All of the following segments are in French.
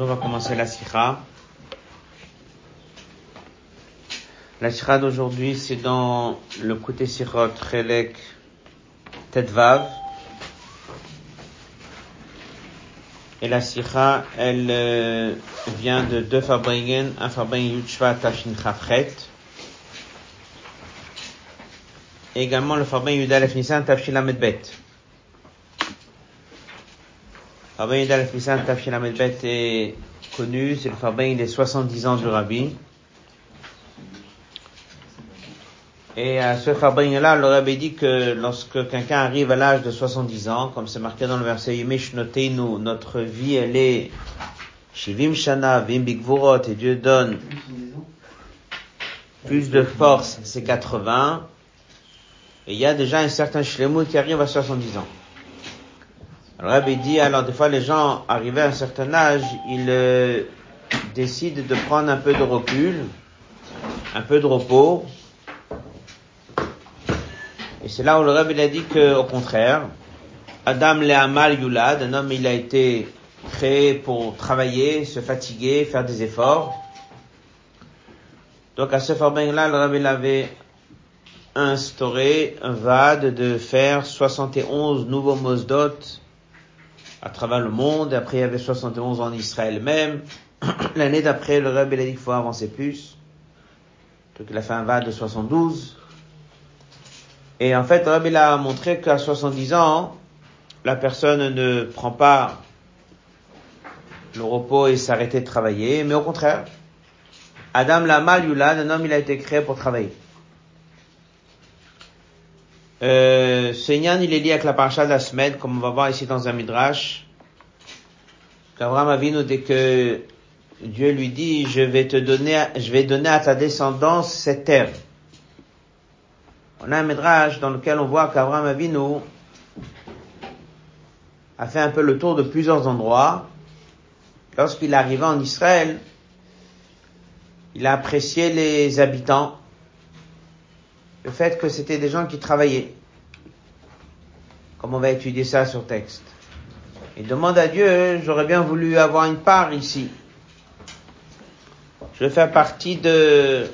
On va commencer la sikha. La sikha d'aujourd'hui, c'est dans le côté sirot Chelek Tetvav. Et la sikha, elle euh, vient de deux Fabringen, un Fabringen Yudshva Tashin Chafret. Et également le Fabringen Yudalef Nissan Tafshin Amedbet. Fabin Yudal Nissan Tafshin est connu, c'est le Fabin des 70 ans du Rabbi. Et à ce Fabin-là, le Rabbi dit que lorsque quelqu'un arrive à l'âge de 70 ans, comme c'est marqué dans le verset Yimish nous, notre vie, elle est Shivim Shana, Vim Bigvurot, et Dieu donne plus de force, c'est 80. Et il y a déjà un certain Shlemut qui arrive à 70 ans. Alors Rabbi dit, alors des fois les gens arrivés à un certain âge, ils euh, décident de prendre un peu de recul, un peu de repos. Et c'est là où le Rabbi a dit que, au contraire, Adam le Amal Yulad, un homme il a été créé pour travailler, se fatiguer, faire des efforts. Donc à ce Farbin-là, le Rabbi avait instauré un VAD de faire 71 nouveaux mosdot à travers le monde. Après, il y avait 71 en Israël même. L'année d'après, le Rebbe a dit qu'il faut avancer plus. Donc, il a fait un va de 72. Et en fait, le Rebbe a montré qu'à 70 ans, la personne ne prend pas le repos et s'arrêter de travailler, mais au contraire, Adam l'a mal un homme il a été créé pour travailler. Euh, il est lié avec la paracha de la comme on va voir ici dans un midrash. Qu'Abraham Avinu, dès que Dieu lui dit, je vais te donner, je vais donner à ta descendance cette terre. On a un midrash dans lequel on voit qu'Abraham Avinu a fait un peu le tour de plusieurs endroits. Lorsqu'il est arrivé en Israël, il a apprécié les habitants, le fait que c'était des gens qui travaillaient. Comme on va étudier ça sur texte? Il demande à Dieu, j'aurais bien voulu avoir une part ici. Je faire partie de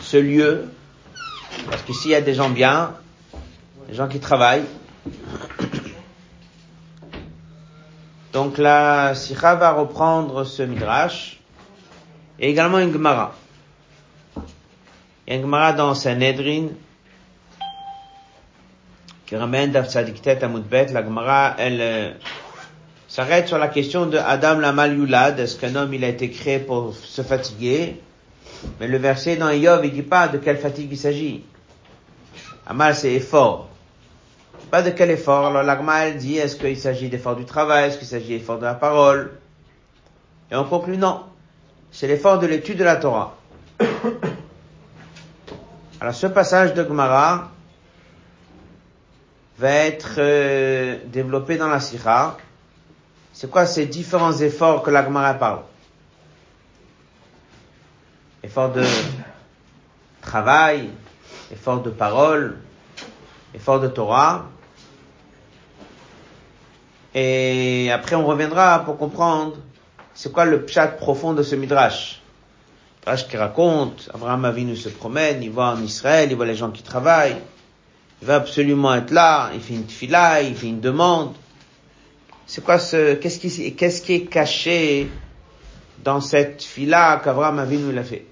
ce lieu, parce qu'ici il y a des gens bien, des gens qui travaillent. Donc la Sikha va reprendre ce midrash, et également une Gemara. Il Gemara dans Sanhedrin qui ramène Dafsadiktet Amudbet. La Gemara, elle euh, s'arrête sur la question de Adam la Yulad. Est-ce qu'un homme, il a été créé pour se fatiguer? Mais le verset dans Yov, il dit pas de quelle fatigue il s'agit. Amal, c'est effort. Pas de quel effort. Alors l'agma, elle dit, est-ce qu'il s'agit d'effort du travail? Est-ce qu'il s'agit d'effort de la parole? Et on conclut, non. C'est l'effort de l'étude de la Torah. Alors ce passage de Gemara va être euh, développé dans la Sikha. C'est quoi ces différents efforts que la Gemara parle? Effort de travail, effort de parole, effort de Torah. Et après on reviendra pour comprendre c'est quoi le pshat profond de ce midrash. Rach qui raconte, Abraham Avinu se promène, il va en Israël, il voit les gens qui travaillent, il va absolument être là, il fait une tefila, il fait une demande. C'est quoi ce, qu'est-ce qui, qu'est-ce qui est caché dans cette fila qu'Abraham Avinu l'a fait?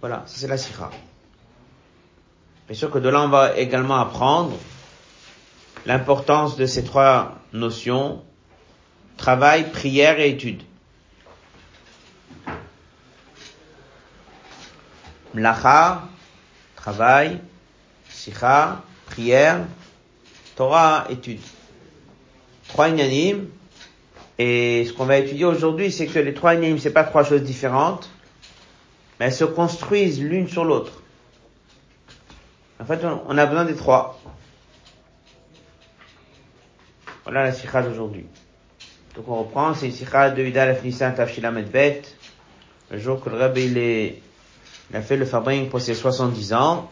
Voilà, ça c'est la sikha. Bien sûr que de là on va également apprendre l'importance de ces trois notions Travail, prière et étude. Mlacha, travail, sikha, prière, Torah, étude. Trois inanimes. Et ce qu'on va étudier aujourd'hui, c'est que les trois inanimes, c'est pas trois choses différentes, mais elles se construisent l'une sur l'autre. En fait, on a besoin des trois. Voilà la sikha d'aujourd'hui. Donc on reprend, c'est Sikha de Yudalef Nissan Tafshila Medbet, le jour que le Rabbi il, est, il a fait le Fabring pour ses 70 ans.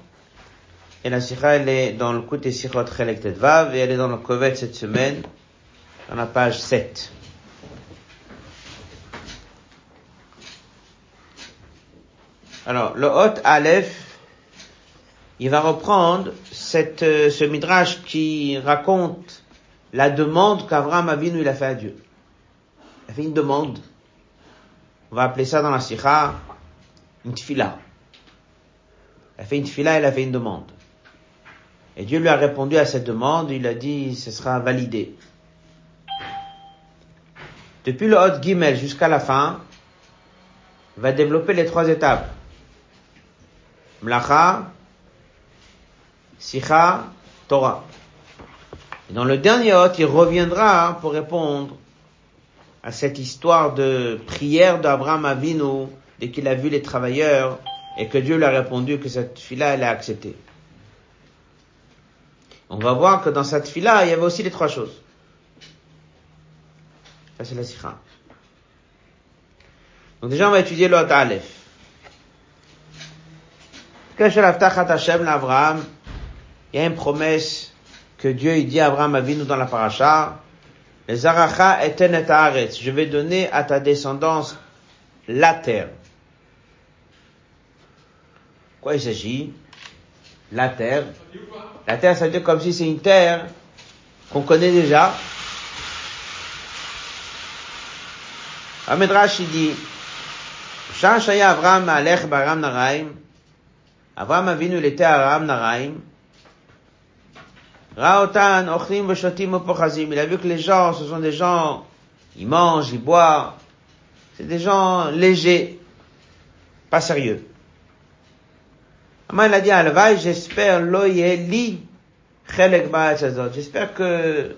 Et la Sikha elle est dans le côté Sikhot Chelek Vav et elle est dans le Kovet cette semaine. dans la page 7. Alors, le Hot Aleph, il va reprendre cette, euh, ce midrash qui raconte la demande qu'Abraham Avinu il a fait à Dieu. A fait une demande. On va appeler ça dans la sikha une tfila. Il a fait une tfila, il a fait une demande. Et Dieu lui a répondu à cette demande, il a dit, ce sera validé. Depuis le Hot Gimel jusqu'à la fin, il va développer les trois étapes. Mlacha, Sicha, Torah. Et dans le dernier Hot, il reviendra pour répondre à cette histoire de prière d'Abraham Avinu dès qu'il a vu les travailleurs et que Dieu lui a répondu que cette fille-là, elle a accepté. On va voir que dans cette fille-là, il y avait aussi les trois choses. Ça, c'est la sikha. Donc déjà, on va étudier l'autre Aleph. Il y a une promesse que Dieu il dit à Abraham Avinu dans la paracha. Les aracha et Je vais donner à ta descendance la terre. Quoi il s'agit? La terre. La terre, ça veut dire comme si c'est une terre qu'on connaît déjà. Amedrash, il dit, Shaya Abraham Alech Baram Naraim, Abraham Avinu, il était à Aram Naraim, Raotan, Ochlim, Veshotim, il a vu que les gens, ce sont des gens, ils mangent, ils boivent, c'est des gens légers, pas sérieux. Aman, il a dit, j'espère, loyeli, chelek J'espère que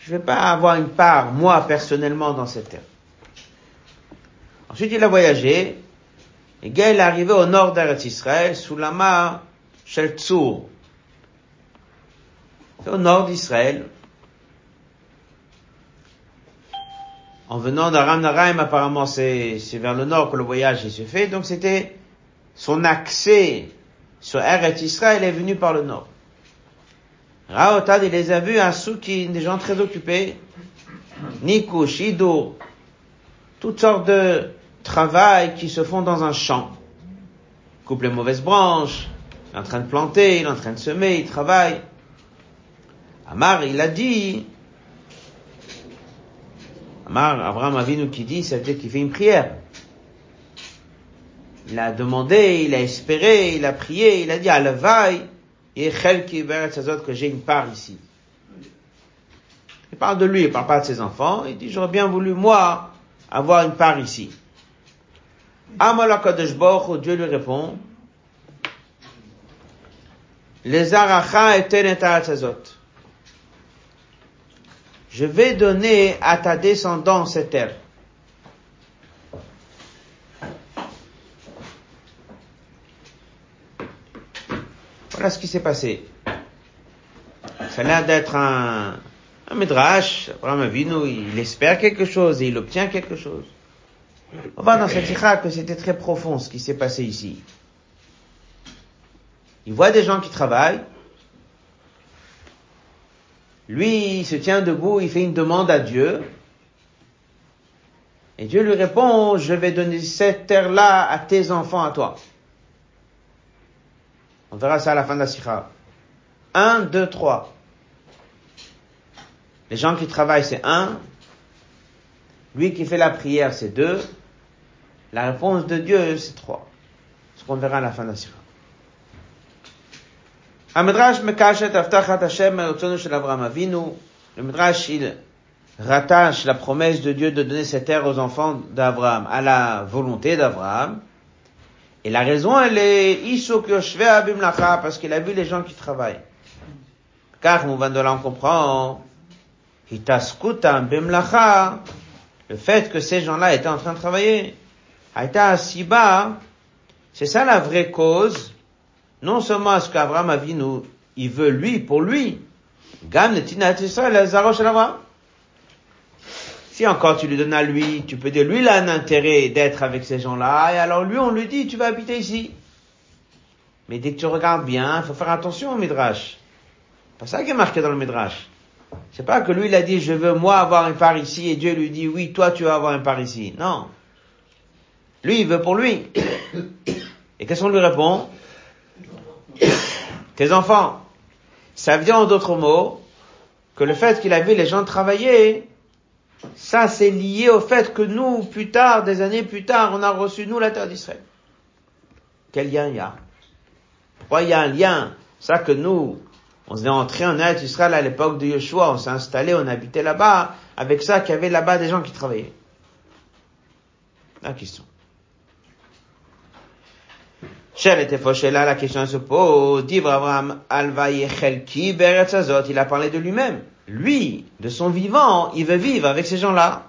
je vais pas avoir une part, moi, personnellement, dans cette terre. Ensuite, il a voyagé. Et Gaël est arrivé au nord d'Eretz Israël, sous la mare Shel. C'est au nord d'Israël. En venant d'Aram Naraim, apparemment, c'est, vers le nord que le voyage se fait. Donc, c'était son accès sur Eretz Israël est venu par le nord. Raotad, il les a vus à Souki, des gens très occupés. Nikou, Shido, toutes sortes de travail qui se font dans un champ. Coupe les mauvaises branches, il est en train de planter, il est en train de semer, il travaille. Amar, il a dit, Amar, Abraham Avinu qui dit, ça veut dire qu'il fait une prière. Il a demandé, il a espéré, il a prié, il a dit, la vaille, et que j'ai une part ici. Il parle de lui, il parle pas de ses enfants. Il dit, j'aurais bien voulu, moi, avoir une part ici. Amalakadosh Dieu lui répond, les aracha et Je vais donner à ta descendance cette terre. Voilà ce qui s'est passé. Ça a l'air d'être un, un midrash. Abraham Avinu, il espère quelque chose et il obtient quelque chose. On voit dans cette sikha que c'était très profond ce qui s'est passé ici. Il voit des gens qui travaillent. Lui, il se tient debout, il fait une demande à Dieu. Et Dieu lui répond, je vais donner cette terre-là à tes enfants, à toi. On verra ça à la fin de la sikha. Un, deux, trois. Les gens qui travaillent, c'est un. Lui qui fait la prière, c'est deux. La réponse de Dieu, c'est trois. Ce qu'on verra à la fin de la sikha. Amedrash Le il rattache la promesse de Dieu de donner cette terre aux enfants d'Abraham à la volonté d'Abraham. Et la raison, elle est parce qu'il a vu les gens qui travaillent. Car, Mouvan de là, on comprend, le fait que ces gens-là étaient en train de travailler, Haïta Asiba, c'est ça la vraie cause non seulement est-ce qu'Abraham a vu nous, il veut lui, pour lui. Si encore tu lui donnes à lui, tu peux dire, lui, il a un intérêt d'être avec ces gens-là, et alors lui, on lui dit, tu vas habiter ici. Mais dès que tu regardes bien, faut faire attention au Midrash. Pas ça qui est marqué dans le Midrash. C'est pas que lui, il a dit, je veux moi avoir un part ici, et Dieu lui dit, oui, toi, tu vas avoir un part ici. Non. Lui, il veut pour lui. Et qu'est-ce qu'on lui répond? Tes enfants. Ça veut dire en d'autres mots, que le fait qu'il a vu les gens travailler, ça c'est lié au fait que nous, plus tard, des années plus tard, on a reçu nous la terre d'Israël. Quel lien il y a? Pourquoi il y a un lien Ça que nous, on s'est entré en Eretz Israël à l'époque de Yeshua, on s'est installé, on habitait là-bas, avec ça qu'il y avait là-bas des gens qui travaillaient. La question. Là, la question se pose. Abraham, il a parlé de lui-même. Lui, de son vivant, il veut vivre avec ces gens-là.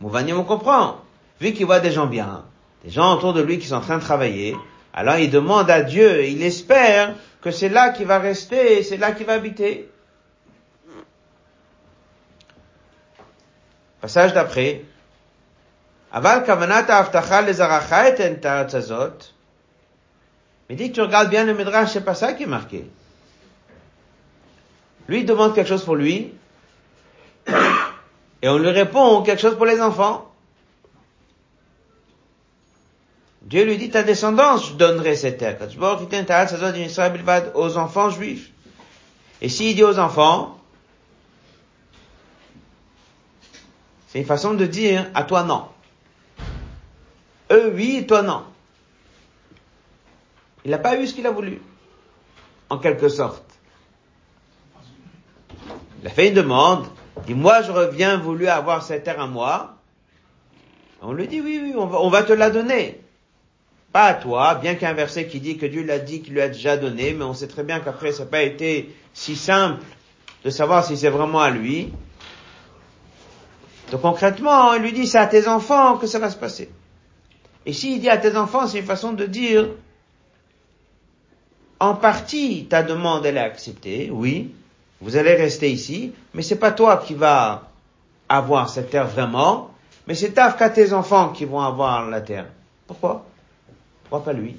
Mouvani, on comprend. Vu qu'il voit des gens bien, des gens autour de lui qui sont en train de travailler, alors il demande à Dieu, il espère que c'est là qu'il va rester, c'est là qu'il va habiter. Passage d'après. Aval kavanata avtacha lezaracha et Mais dit que tu regardes bien le Midrash, c'est pas ça qui est marqué. Lui demande quelque chose pour lui, et on lui répond quelque chose pour les enfants. Dieu lui dit, ta descendance, je donnerai cette terre. aux enfants juifs. Et s'il dit aux enfants, c'est une façon de dire, à toi non. Eux oui, toi non. Il n'a pas eu ce qu'il a voulu. En quelque sorte. Il a fait une demande. Dit, moi, je reviens voulu avoir cette terre à moi. On lui dit, oui, oui, on va, on va te la donner. Pas à toi, bien qu'un verset qui dit que Dieu l'a dit, qu'il lui a déjà donné, mais on sait très bien qu'après ça n'a pas été si simple de savoir si c'est vraiment à lui. Donc concrètement, il lui dit c'est à tes enfants que ça va se passer. Et s'il dit à tes enfants, c'est une façon de dire en partie ta demande elle est acceptée, oui, vous allez rester ici, mais c'est pas toi qui vas avoir cette terre vraiment, mais c'est qu'à tes enfants qui vont avoir la terre. Pourquoi pas lui?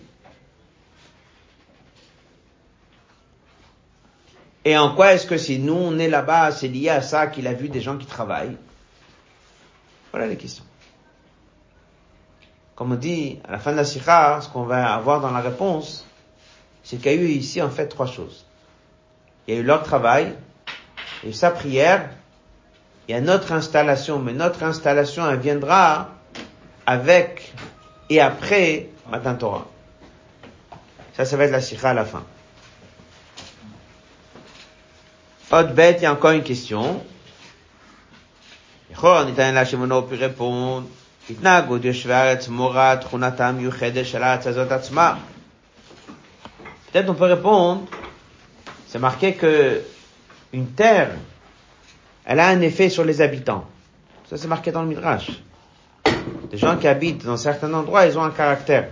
Et en quoi est-ce que si nous on est là-bas, c'est lié à ça qu'il a vu des gens qui travaillent? Voilà les questions. Comme on dit à la fin de la sikha, ce qu'on va avoir dans la réponse, c'est qu'il y a eu ici en fait trois choses. Il y a eu leur travail, et sa prière, il y a notre installation, mais notre installation, elle viendra avec et après Matin Torah. Ça, ça va être la sikha à la fin. Autre bête, il y a encore une question. Peut-être on peut répondre, c'est marqué que une terre, elle a un effet sur les habitants. Ça c'est marqué dans le Midrash. Les gens qui habitent dans certains endroits, ils ont un caractère.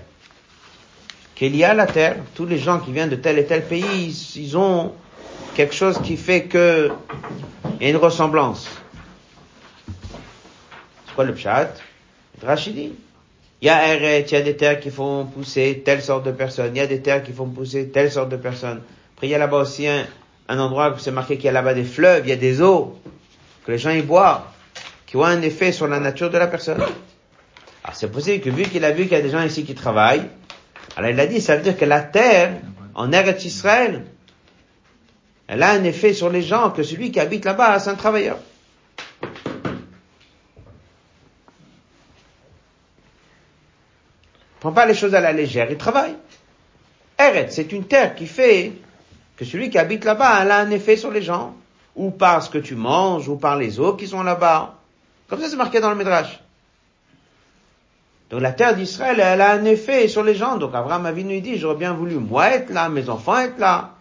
Qu'il y a la terre, tous les gens qui viennent de tel et tel pays, ils, ont quelque chose qui fait que il y a une ressemblance. C'est quoi le pshat? Rachidi. Il y a il y a des terres qui font pousser telle sorte de personnes, il y a des terres qui font pousser telle sorte de personnes. Après, il y a là-bas aussi un, endroit où c'est marqué qu'il y a là-bas des fleuves, il y a des eaux, que les gens y boivent, qui ont un effet sur la nature de la personne. Alors c'est possible que vu qu'il a vu qu'il y a des gens ici qui travaillent, alors il a dit, ça veut dire que la terre, en Eretz Israël, elle a un effet sur les gens que celui qui habite là-bas, c'est un travailleur. Prends pas les choses à la légère, il travaille. Eretz, c'est une terre qui fait que celui qui habite là-bas, elle a un effet sur les gens. Ou par ce que tu manges, ou par les eaux qui sont là-bas. Comme ça, c'est marqué dans le Midrash. Donc la terre d'Israël, elle a un effet sur les gens. Donc Abraham Avinu dit, j'aurais bien voulu moi être là, mes enfants être là.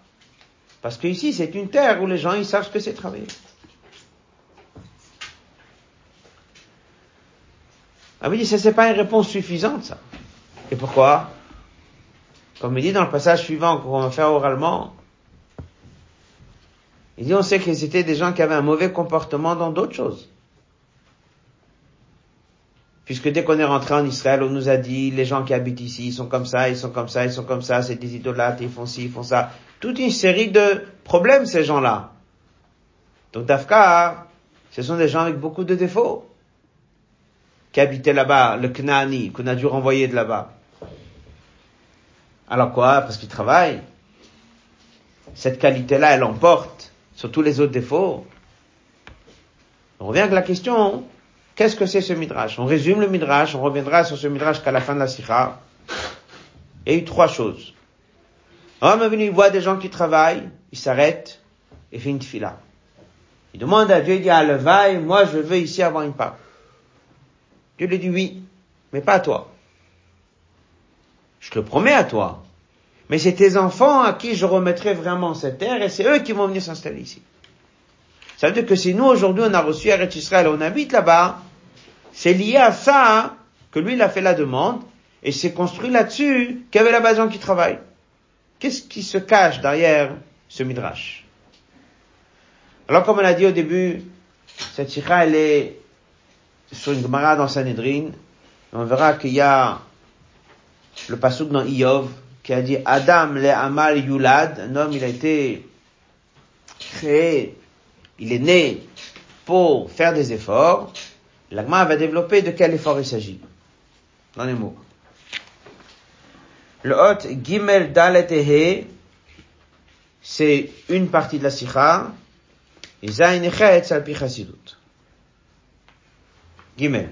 Parce que ici, c'est une terre où les gens, ils savent ce que c'est travailler. Abraham dit, ça c'est pas une réponse suffisante, ça. Et pourquoi? Comme il dit dans le passage suivant qu'on va faire oralement, il dit, on sait que c'était des gens qui avaient un mauvais comportement dans d'autres choses. Puisque dès qu'on est rentré en Israël, on nous a dit, les gens qui habitent ici, ils sont comme ça, ils sont comme ça, ils sont comme ça, c'est des idolâtres, ils font ci, ils font ça. toute une série de problèmes, ces gens-là. Donc Dafka, ce sont des gens avec beaucoup de défauts qui habitaient là-bas, le Knani, qu'on a dû renvoyer de là-bas. Alors quoi Parce qu'ils travaillent. Cette qualité-là, elle emporte sur tous les autres défauts. On revient avec la question, qu'est-ce que c'est ce midrash? On résume le midrash, on reviendra sur ce midrash qu'à la fin de la sikha. Il y a eu trois choses. Un homme est venu, il voit des gens qui travaillent, il s'arrête et fait une fila. Il demande à Dieu, il dit, ah, le vaille, moi je veux ici avoir une part. Dieu lui dit oui, mais pas à toi. Je te promets à toi. Mais c'est tes enfants à qui je remettrai vraiment cette terre et c'est eux qui vont venir s'installer ici. Ça veut dire que si nous aujourd'hui on a reçu Eretz Israël, on habite là-bas, c'est lié à ça que lui il a fait la demande et c'est construit là-dessus qu'il y avait la gens qui travaille. Qu'est-ce qui se cache derrière ce midrash? Alors comme on a dit au début, cette sikha elle est sur une Gemara dans Sanhedrin, on verra qu'il y a le pasuk dans Iyov qui a dit Adam le amal yulad, un homme il a été créé, il est né pour faire des efforts. L'agma va développer de quel effort il s'agit. Dans les mots. Le hot Gimel Dalet c'est une partie de la sikha, et Zain Echet. Gimel.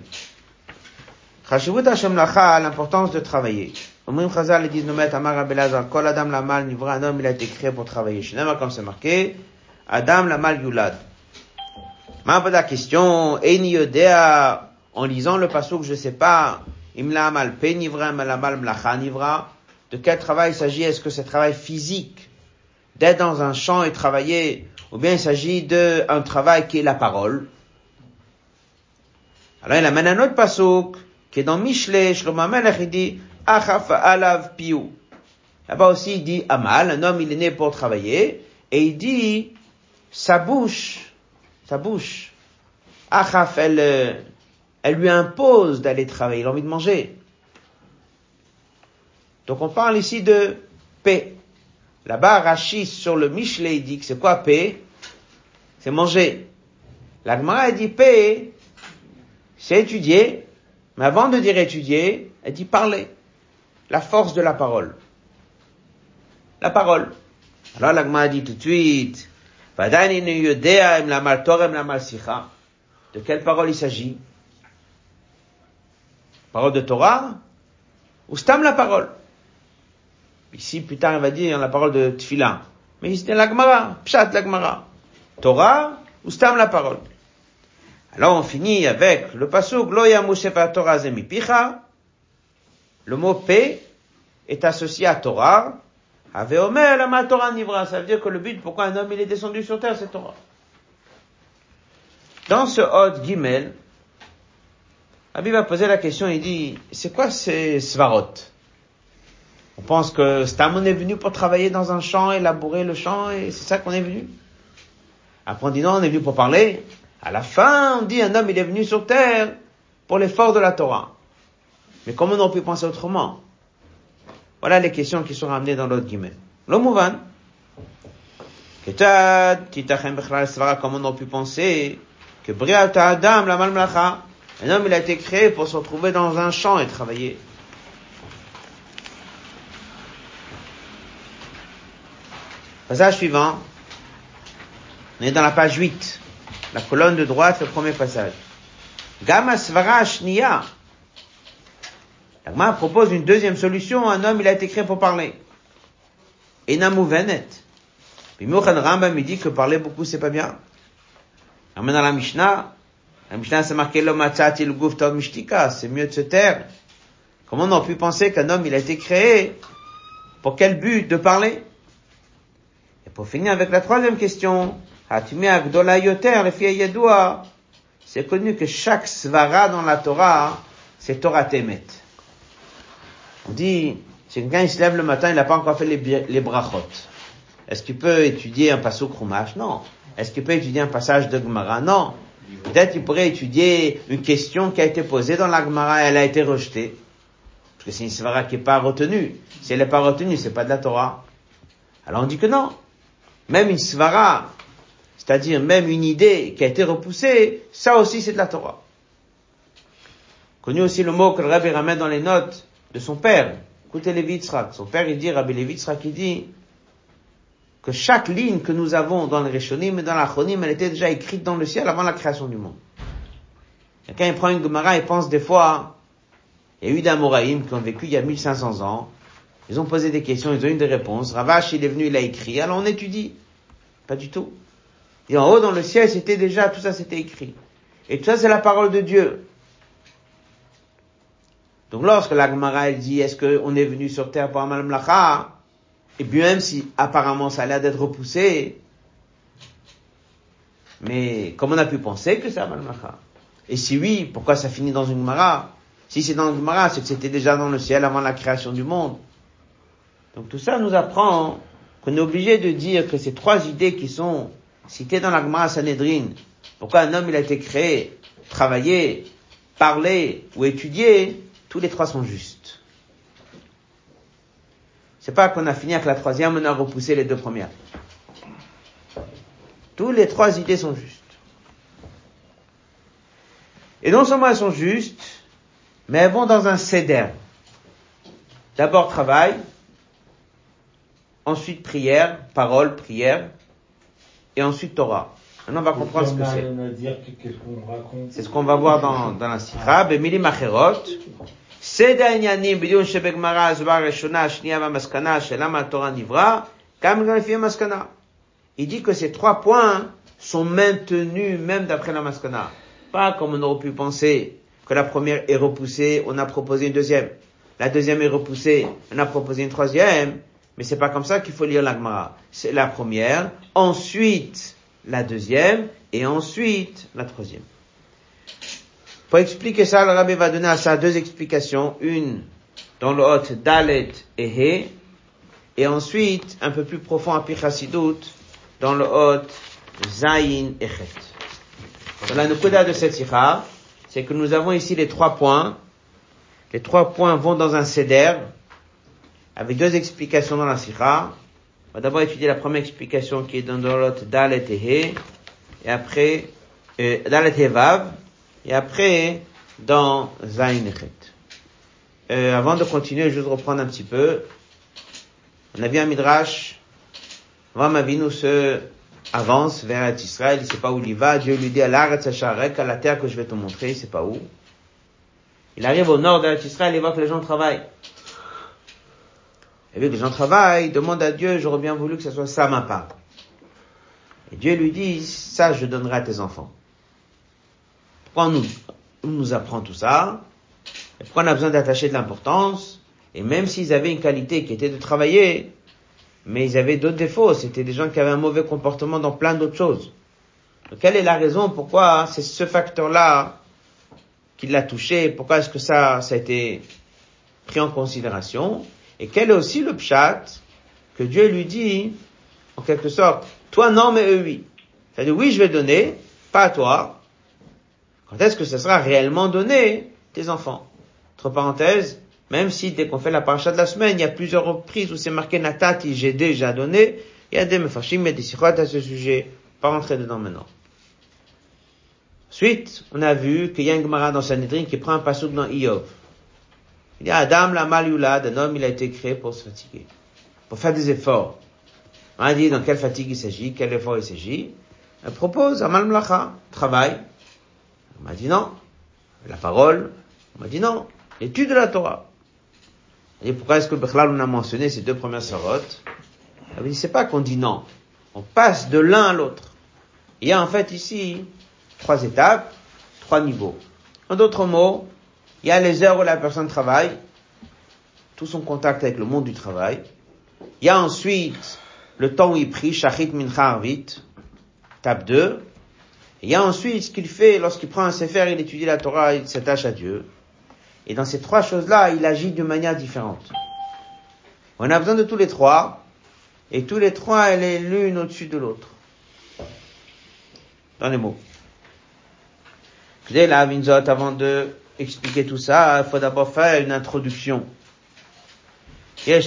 Chashivut Hashem Lacha, l'importance de travailler. Omrim Chazal, nous mettent Amar Abelazar, Kol Adam Lamal, Nivra, un homme, il a été créé pour travailler. Shinema, comme c'est marqué, Adam Lamal Yulad. Ma la question, Eini Yodea, en lisant le que je sais pas, Imla Amal Pe Nivra, Malamal Mlacha Nivra, de quel travail il s'agit? Est-ce que c'est travail physique? D'être dans un champ et travailler, ou bien il s'agit d'un travail qui est la parole? Alors il amène un autre pasouk qui est dans Mishle, Shlomo Amelech, il dit Achaf alav piou. Là-bas aussi il dit Amal, un homme il est né pour travailler, et il dit sa bouche, sa bouche, Achaf, elle, elle lui impose d'aller travailler, il a envie de manger. Donc on parle ici de paix. Là-bas, Rachis sur le Michelet, il dit que c'est quoi paix C'est manger. L'Agmara dit paix, c'est étudier, mais avant de dire étudier, elle dit parler. La force de la parole. La parole. Alors l'Agma dit tout de suite, de quelle parole il s'agit? Parole de Torah Ou stam la parole? Ici, plus tard, il va dire la parole de Tfila. Mais c'était l'Agmara, Pshat l'Agmara. Torah ou stam la parole? Alors on finit avec le pasuk. Le mot P est associé à Torah. Ave Omer la Torah Nivra. Ça veut dire que le but pourquoi un homme il est descendu sur terre, c'est Torah. Dans ce Hod Gimel, Rabbi va poser la question, il dit, c'est quoi ces svarot? On pense que Stamon est venu pour travailler dans un champ et labourer le champ et c'est ça qu'on est venu? Après on dit non, on est venu pour parler. À la fin, on dit un homme, il est venu sur terre pour l'effort de la Torah. Mais comment on pu penser autrement? Voilà les questions qui sont ramenées dans l'autre guillemets. L'omouvan. Comment on pu penser que Briata Adam, la malmlacha, un homme, il a été créé pour se retrouver dans un champ et travailler. Passage suivant. On est dans la page 8 la colonne de droite, le premier passage. Gama svara shniya. L'agma propose une deuxième solution. Un homme, il a été créé pour parler. Enamu venet. Puis Mouchan Rambam, il dit que parler beaucoup, c'est pas bien. Amène dans la Mishnah. La Mishnah, c'est marqué l'homme le guf mishtika. C'est mieux de se taire. Comment on a pu penser qu'un homme, il a été créé pour quel but? De parler? Et pour finir avec la troisième question, c'est connu que chaque svara dans la Torah, c'est Torah Temet. On dit, si quelqu'un il se lève le matin, il n'a pas encore fait les, les brachot. Est-ce qu'il peut étudier un pasuk Rumash Non. Est-ce qu'il peut étudier un passage de Gemara? Non. Peut-être qu'il pourrait étudier une question qui a été posée dans la Gemara elle a été rejetée. Parce que c'est une svara qui n'est pas retenue. Si elle n'est pas retenue, c'est pas de la Torah. Alors on dit que non. Même une svara, c'est-à-dire même une idée qui a été repoussée, ça aussi c'est de la Torah. Connu aussi le mot que le rabbi ramène dans les notes de son père. Écoutez Lévi Son père, il dit, Rabbi Lévi il dit que chaque ligne que nous avons dans le Rishonim et dans l'Achronim, elle était déjà écrite dans le ciel avant la création du monde. Quand il prend une Gemara, il pense des fois, il y a eu des Amoraïm qui ont vécu il y a 1500 ans, ils ont posé des questions, ils ont eu des réponses, Ravash, il est venu, il a écrit, alors on étudie. Pas du tout. Et en haut, dans le ciel, c'était déjà, tout ça c'était écrit. Et tout ça, c'est la parole de Dieu. Donc lorsque la Gemara dit est-ce qu'on est venu sur terre pour Amal Mlacha, et bien même si apparemment ça a l'air d'être repoussé, mais comment on a pu penser que c'est Amal Mlacha? Et si oui, pourquoi ça finit dans une Gemara? Si c'est dans une Gemara, c'est que c'était déjà dans le ciel avant la création du monde. Donc tout ça nous apprend qu'on est obligé de dire que ces trois idées qui sont citées dans la Gemara Sanhedrin, pourquoi un homme il a été créé, travaillé, parlé ou étudié, tous les trois sont justes. C'est pas qu'on a fini avec la troisième, on a repoussé les deux premières. Tous les trois idées sont justes. Et non seulement elles sont justes, mais elles vont dans un céder. D'abord travail, ensuite prière, parole, prière, et ensuite Torah. Maintenant, on va comprendre ce que c'est. C'est ce qu'on va voir dans, dans la Sikha. Il dit que ces trois points sont maintenus même d'après la maskana. Pas comme on aurait pu penser que la première est repoussée, on a proposé une deuxième. La deuxième est repoussée, on a proposé une troisième. Mais c'est pas comme ça qu'il faut lire l'Agmara. C'est la première, ensuite la deuxième, et ensuite la troisième. Pour expliquer ça, le rabbi va donner à ça deux explications. Une dans le hôte Dalet et He, et ensuite, un peu plus profond à Pichasidut, dans le hôte Zayin et Chet. Dans la nukuda de cette sikha, c'est que nous avons ici les trois points. Les trois points vont dans un seder, avec deux explications dans la sikha. On va d'abord étudier la première explication qui est dans hôte Dalet et et après, euh, Dalet et après, dans Zainechet. Euh, avant de continuer, je vais reprendre un petit peu. On a vu un midrash. nous se avance vers Israël, il sait pas où il va. Dieu lui dit à à la terre que je vais te montrer, il sait pas où. Il arrive au nord d'Israël, il voit que les gens travaillent. Et vu que les gens travaillent, il demande à Dieu, j'aurais bien voulu que ce soit ça ma part. Et Dieu lui dit, ça je donnerai à tes enfants. Pourquoi on nous, nous apprend tout ça? Et Pourquoi on a besoin d'attacher de l'importance? Et même s'ils avaient une qualité qui était de travailler, mais ils avaient d'autres défauts, c'était des gens qui avaient un mauvais comportement dans plein d'autres choses. Quelle est la raison pourquoi c'est ce facteur-là qui l'a touché? Pourquoi est-ce que ça, ça a été pris en considération? Et quel est aussi le pshat que Dieu lui dit, en quelque sorte, toi non, mais eux oui. C'est-à-dire, oui, je vais donner, pas à toi, quand est-ce que ce sera réellement donné tes enfants? Entre parenthèses, même si dès qu'on fait la paracha de la semaine, il y a plusieurs reprises où c'est marqué Natati, j'ai déjà donné, il y a des mefashim, a des sikhot à ce sujet, pas rentrer dedans maintenant. Ensuite, on a vu qu'il y a un Gemara dans Sanhedrin qui prend un passouk dans Iyov. Il dit Adam la malulad, un homme il a été créé pour se fatiguer, pour faire des efforts. On a dit dans quelle fatigue il s'agit, quel effort il s'agit. Elle propose Amal Mlacha, travail, on m'a dit non. La parole, on m'a dit non. L'étude de la Torah. Et pourquoi est-ce que Bechlal on a mentionné ces deux premières sorotes Elle dit, c'est pas qu'on dit non. On passe de l'un à l'autre. Il y a en fait ici trois étapes, trois niveaux. En d'autres mots, il y a les heures où la personne travaille, tout son contact avec le monde du travail. Il y a ensuite le temps où il prie, Shachit Mincha Arvit, étape 2. Il y a ensuite ce qu'il fait lorsqu'il prend un sefer, il étudie la Torah, il s'attache à Dieu. Et dans ces trois choses-là, il agit d'une manière différente. On a besoin de tous les trois, et tous les trois, elle est l'une au-dessus de l'autre. Dans les mots. Avant de expliquer tout ça, il faut d'abord faire une introduction. C'est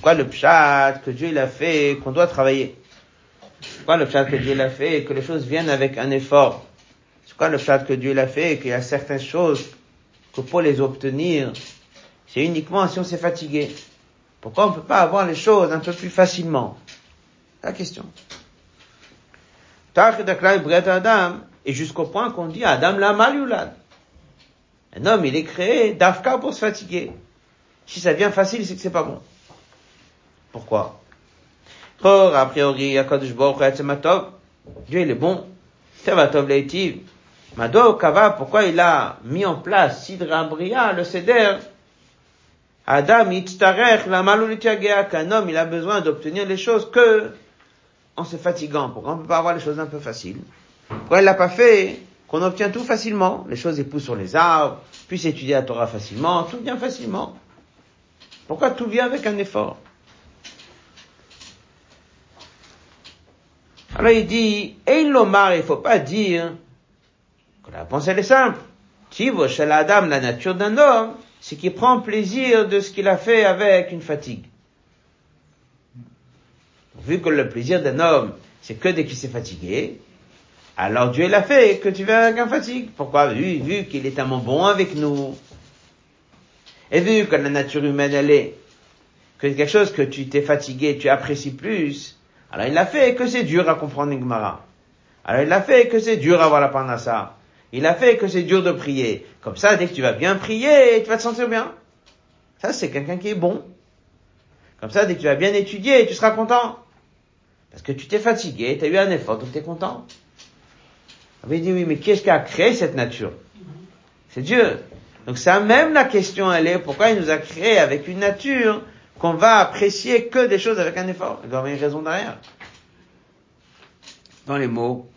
quoi le pshat que Dieu il a fait qu'on doit travailler? C'est quoi le pshat que Dieu il a fait que les choses viennent avec un effort? C'est quoi le pshat que Dieu il a fait qu'il y a certaines choses que pour les obtenir, c'est uniquement si on s'est fatigué. Pourquoi on ne peut pas avoir les choses un peu plus facilement? La question. Et jusqu'au point qu'on dit Adam la malulad. Un homme, il est créé d'Afka pour se fatiguer. Si ça vient facile, c'est que c'est pas bon. Pourquoi? a priori, Dieu, il est bon. Mado Kava, pourquoi il a mis en place Sidra Bria, le Seder? Adam, itztarech, la qu'un homme, il a besoin d'obtenir les choses que en se fatiguant. Pourquoi on peut pas avoir les choses un peu faciles? Pourquoi il l'a pas fait? qu'on obtient tout facilement. Les choses épousent sur les arbres, puisse étudier la Torah facilement, tout vient facilement. Pourquoi tout vient avec un effort? Alors il dit, et l'omar, il faut pas dire que la réponse elle est simple. Tivo chez l'Adam, la nature d'un homme, c'est qu'il prend plaisir de ce qu'il a fait avec une fatigue. Vu que le plaisir d'un homme, c'est que dès qu'il s'est fatigué, alors Dieu l'a fait que tu vas avec un fatigue. Pourquoi? Vu, vu qu'il est tellement bon avec nous. Et vu que la nature humaine, elle est, que quelque chose que tu t'es fatigué, tu apprécies plus, alors il a fait que c'est dur à comprendre une Alors il a fait que c'est dur à voir la panassa. Il a fait que c'est dur de prier. Comme ça, dès que tu vas bien prier, tu vas te sentir bien. Ça, c'est quelqu'un qui est bon. Comme ça, dès que tu vas bien étudier, tu seras content. Parce que tu t'es fatigué, tu as eu un effort, donc tu es content avait dit oui, mais qu'est-ce qui a créé cette nature? C'est Dieu. Donc ça même la question elle est pourquoi il nous a créé avec une nature qu'on va apprécier que des choses avec un effort? Il doit y avoir une raison derrière. Dans les mots.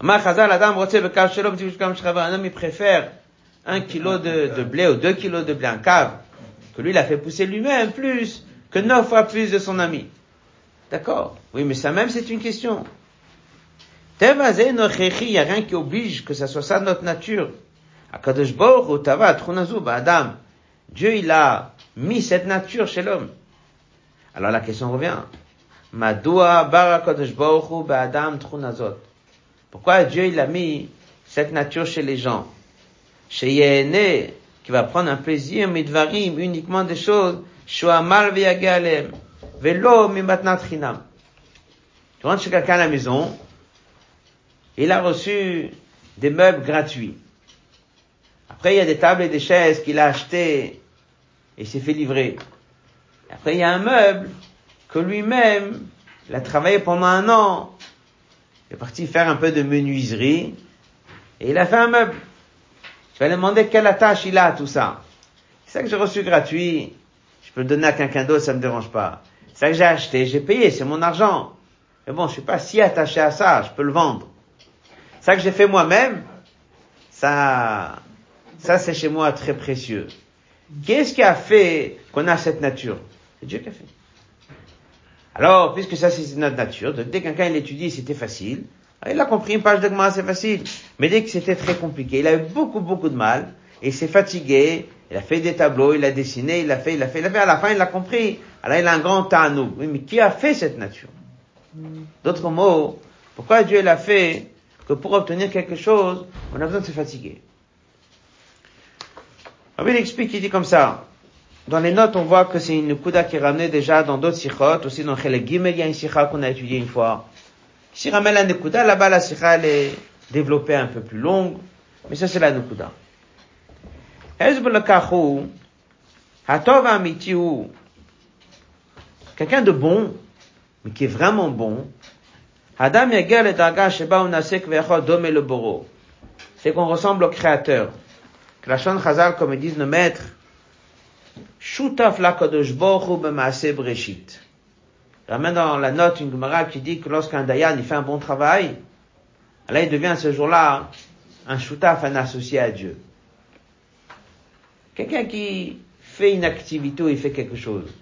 Un homme il préfère un kilo de, de, blé ou deux kilos de blé en cave que lui il a fait pousser lui-même plus que neuf fois plus de son ami. D'accord? Oui, mais ça même c'est une question. Il n'y a rien qui oblige que ça soit ça notre nature. Dieu, il a mis cette nature chez l'homme. Alors la question revient. Pourquoi Dieu, il a mis cette nature chez les gens? Chez Yéné, qui va prendre un plaisir, midvarim, uniquement des choses, mal velo Tu rentres chez quelqu'un à la maison, il a reçu des meubles gratuits. Après, il y a des tables et des chaises qu'il a achetées et s'est fait livrer. Après, il y a un meuble que lui-même, il a travaillé pendant un an. Il est parti faire un peu de menuiserie et il a fait un meuble. Je vais lui demander quelle attache il a à tout ça. C'est ça que j'ai reçu gratuit. Je peux le donner à quelqu'un d'autre, ça me dérange pas. C'est ça que j'ai acheté, j'ai payé, c'est mon argent. Mais bon, je suis pas si attaché à ça, je peux le vendre. Ça que j'ai fait moi-même, ça, ça c'est chez moi très précieux. Qu'est-ce qui a fait qu'on a cette nature? C'est Dieu qui a fait. Alors, puisque ça c'est notre nature, dès que quelqu'un l'étudie, c'était facile. Il a compris une page de c'est facile. Mais dès que c'était très compliqué, il a eu beaucoup, beaucoup de mal, et il s'est fatigué, il a fait des tableaux, il a dessiné, il a fait, il a fait, il a fait, à la fin il a compris. Alors il a un grand nous. Oui, mais qui a fait cette nature? D'autres mots, pourquoi Dieu l'a fait que pour obtenir quelque chose, on a besoin de se fatiguer. il explique, il dit comme ça. Dans les notes, on voit que c'est une kuda qui est ramenée déjà dans d'autres sikhot, aussi dans Chelek Gimel, il y a une sikha qu'on a étudié une fois. Si ramène la nekuda, là-bas la sikha est développée un peu plus longue, mais ça c'est la nekuda. Amitiou, quelqu'un de bon, mais qui est vraiment bon, Adam le boro. C'est qu'on ressemble au créateur. Que Chazal, comme ils disent nos maîtres, Shutaf lakadosh boru b'maase breshit. Ramène dans la note une Gemara qui dit que lorsqu'un Dayan il fait un bon travail, là il devient ce jour-là un shutaf, un associé à Dieu. Quelqu'un qui fait une activité ou il fait quelque chose,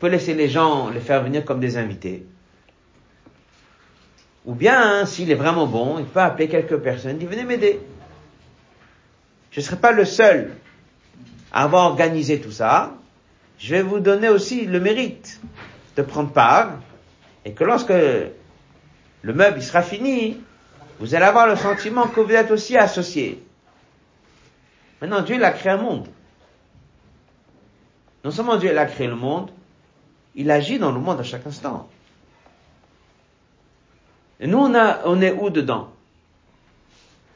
peut laisser les gens les faire venir comme des invités. Ou bien, s'il est vraiment bon, il peut appeler quelques personnes, dit venez m'aider. Je ne serai pas le seul avoir organisé tout ça, je vais vous donner aussi le mérite de prendre part et que lorsque le meuble sera fini, vous allez avoir le sentiment que vous êtes aussi associé. Maintenant, Dieu il a créé un monde. Non seulement Dieu il a créé le monde, il agit dans le monde à chaque instant. Et nous, on, est où dedans?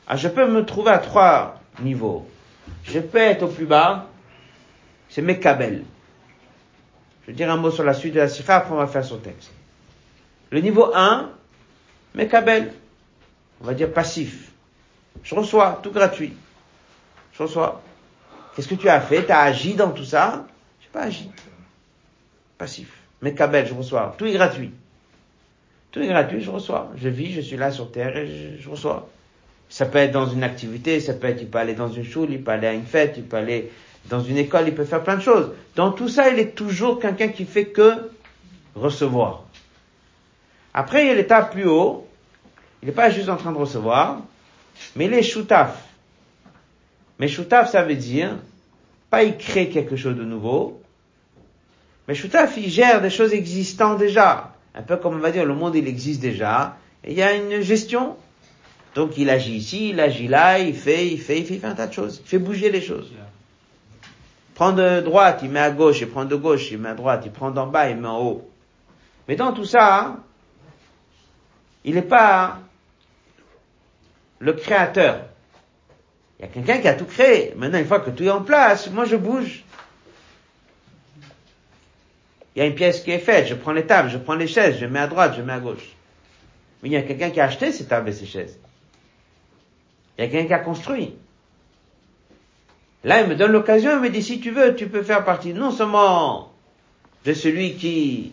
Ah, Je peux me trouver à trois niveaux. Je peux être au plus bas, c'est Mekabel. Je vais dire un mot sur la suite de la Sikha, après on va faire son texte. Le niveau 1, Mekabel, on va dire passif. Je reçois, tout gratuit. Je reçois. Qu'est-ce que tu as fait? Tu as agi dans tout ça? Je n'ai pas agi. Passif. Mekabel, je reçois. Tout est gratuit. Tout est gratuit, je reçois. Je vis, je suis là sur terre et je, reçois. Ça peut être dans une activité, ça peut être, il peut aller dans une choule, il peut aller à une fête, il peut aller dans une école, il peut faire plein de choses. Dans tout ça, il est toujours quelqu'un qui fait que recevoir. Après, il y a l'étape plus haut. Il n'est pas juste en train de recevoir, mais il est choutaf. Mais choutaf, ça veut dire, pas il crée quelque chose de nouveau, mais choutaf, il gère des choses existantes déjà. Un peu comme on va dire, le monde, il existe déjà, et il y a une gestion. Donc il agit ici, il agit là, il fait, il fait, il fait, un tas de choses. Il fait bouger les choses. Prend de droite, il met à gauche, il prend de gauche, il met à droite, il prend d'en bas, il met en haut. Mais dans tout ça, il n'est pas le créateur. Il y a quelqu'un qui a tout créé. Maintenant, une fois que tout est en place, moi je bouge. Il y a une pièce qui est faite, je prends les tables, je prends les chaises, je mets à droite, je mets à gauche. Mais il y a quelqu'un qui a acheté ces tables et ces chaises. Il y a quelqu'un qui a construit. Là, il me donne l'occasion, il me dit, si tu veux, tu peux faire partie non seulement de celui qui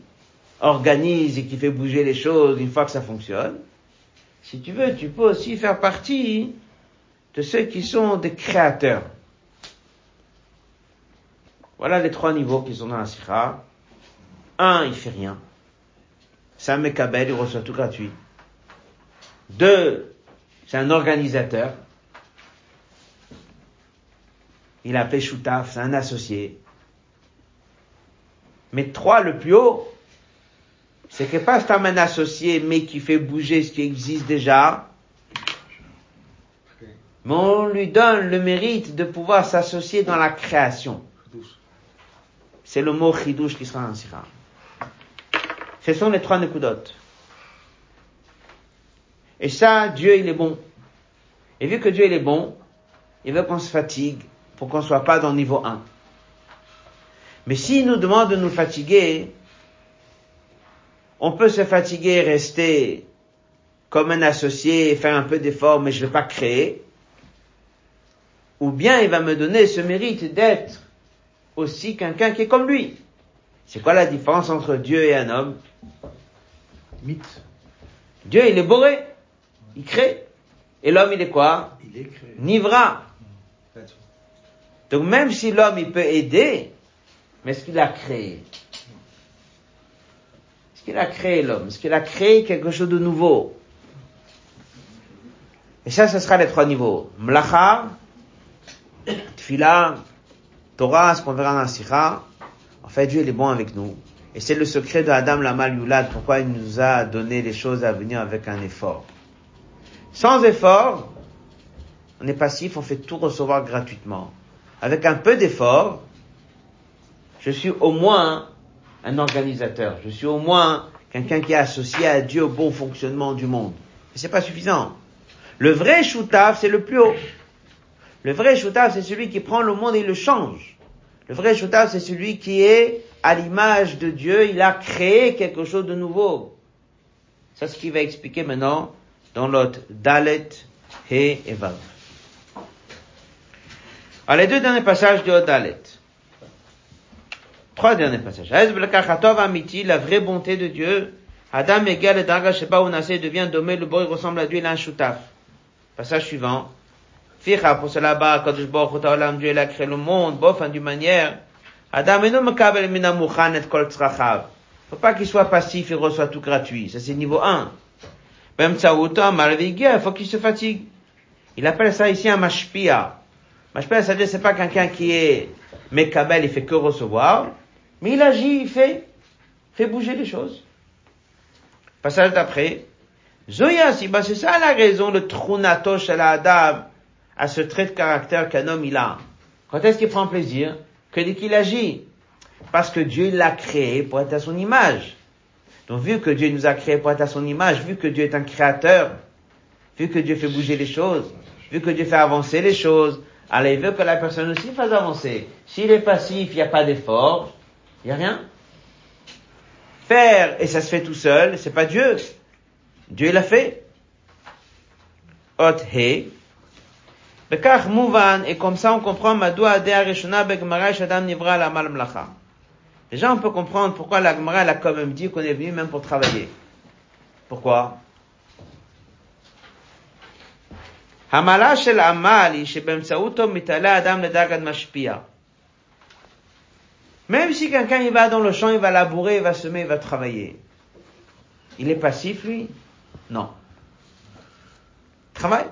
organise et qui fait bouger les choses une fois que ça fonctionne, si tu veux, tu peux aussi faire partie de ceux qui sont des créateurs. Voilà les trois niveaux qui sont dans la. Un, il fait rien. C'est un mekabel, il reçoit tout gratuit. Deux, c'est un organisateur. Il a appelé Shutaf, c'est un associé. Mais trois, le plus haut, c'est que pas comme un associé, mais qui fait bouger ce qui existe déjà. Mais on lui donne le mérite de pouvoir s'associer dans la création. C'est le mot chidouche qui sera en sira. Ce sont les trois nekudotes. Et ça, Dieu, il est bon. Et vu que Dieu, il est bon, il veut qu'on se fatigue pour qu'on soit pas dans le niveau 1. Mais s'il nous demande de nous fatiguer, on peut se fatiguer, rester comme un associé faire un peu d'effort, mais je ne vais pas créer. Ou bien il va me donner ce mérite d'être aussi quelqu'un qui est comme lui. C'est quoi la différence entre Dieu et un homme? Mythe. Dieu, il est boré. Il crée. Et l'homme, il est quoi? Il est créé. Nivra. Donc même si l'homme, il peut aider, mais est-ce qu'il a créé? Qu'il a créé l'homme? Est-ce qu'il a créé quelque chose de nouveau? Et ça, ce sera les trois niveaux. Mlacha, Tfila, Torah, ce qu'on verra dans la Sikha. En fait, Dieu, est bon avec nous. Et c'est le secret de Adam Lamal Yulad, pourquoi il nous a donné les choses à venir avec un effort. Sans effort, on est passif, on fait tout recevoir gratuitement. Avec un peu d'effort, je suis au moins un organisateur. Je suis au moins quelqu'un qui est associé à Dieu au bon fonctionnement du monde. Mais c'est pas suffisant. Le vrai choutaf, c'est le plus haut. Le vrai choutaf, c'est celui qui prend le monde et le change. Le vrai choutaf, c'est celui qui est à l'image de Dieu. Il a créé quelque chose de nouveau. C'est ce qu'il va expliquer maintenant dans l'autre Dalet, et Vav. Alors les deux derniers passages de Dalet. Trois derniers passages. La vraie bonté de Dieu. Adam égal et Darga Sheba Unase devient domé, le boy ressemble à Dieu, il a un shutaf. Passage suivant. Ficha, pour cela bas, Kadosh Baruch Olam, Dieu, il a créé le monde, bof, d'une manière. Adam eno mekabel mina mouchan et kol tzrachav. Faut pas qu'il soit passif et reçoit tout gratuit. Ça, c'est niveau 1. Bem tsaoutam, il faut qu'il se fatigue. Il appelle ça ici un mashpia. Mashpia, ça veut dire c'est pas quelqu'un qui est Mais Kabel, il fait que recevoir. Mais il agit, il fait, fait bouger les choses. Passage d'après. Zoya, si, bah, c'est ça la raison de Trunatosh à la Adam, à ce trait de caractère qu'un homme il a. Quand est-ce qu'il prend plaisir? Que dès qu'il agit. Parce que Dieu l'a créé pour être à son image. Donc vu que Dieu nous a créé pour être à son image, vu que Dieu est un créateur, vu que Dieu fait bouger les choses, vu que Dieu fait avancer les choses, alors il veut que la personne aussi fasse avancer. S'il est passif, il n'y a pas d'effort, il n'y a rien. Faire, et ça se fait tout seul, c'est pas Dieu. Dieu l'a fait. Ot he. Bekach et comme ça on comprend Madoua Nivra Déjà on peut comprendre pourquoi la Gemara elle a quand même dit qu'on est venu même pour travailler. Pourquoi? Même si quelqu'un il va dans le champ, il va labourer, il va semer, il va travailler. Il est passif lui? Non. Travail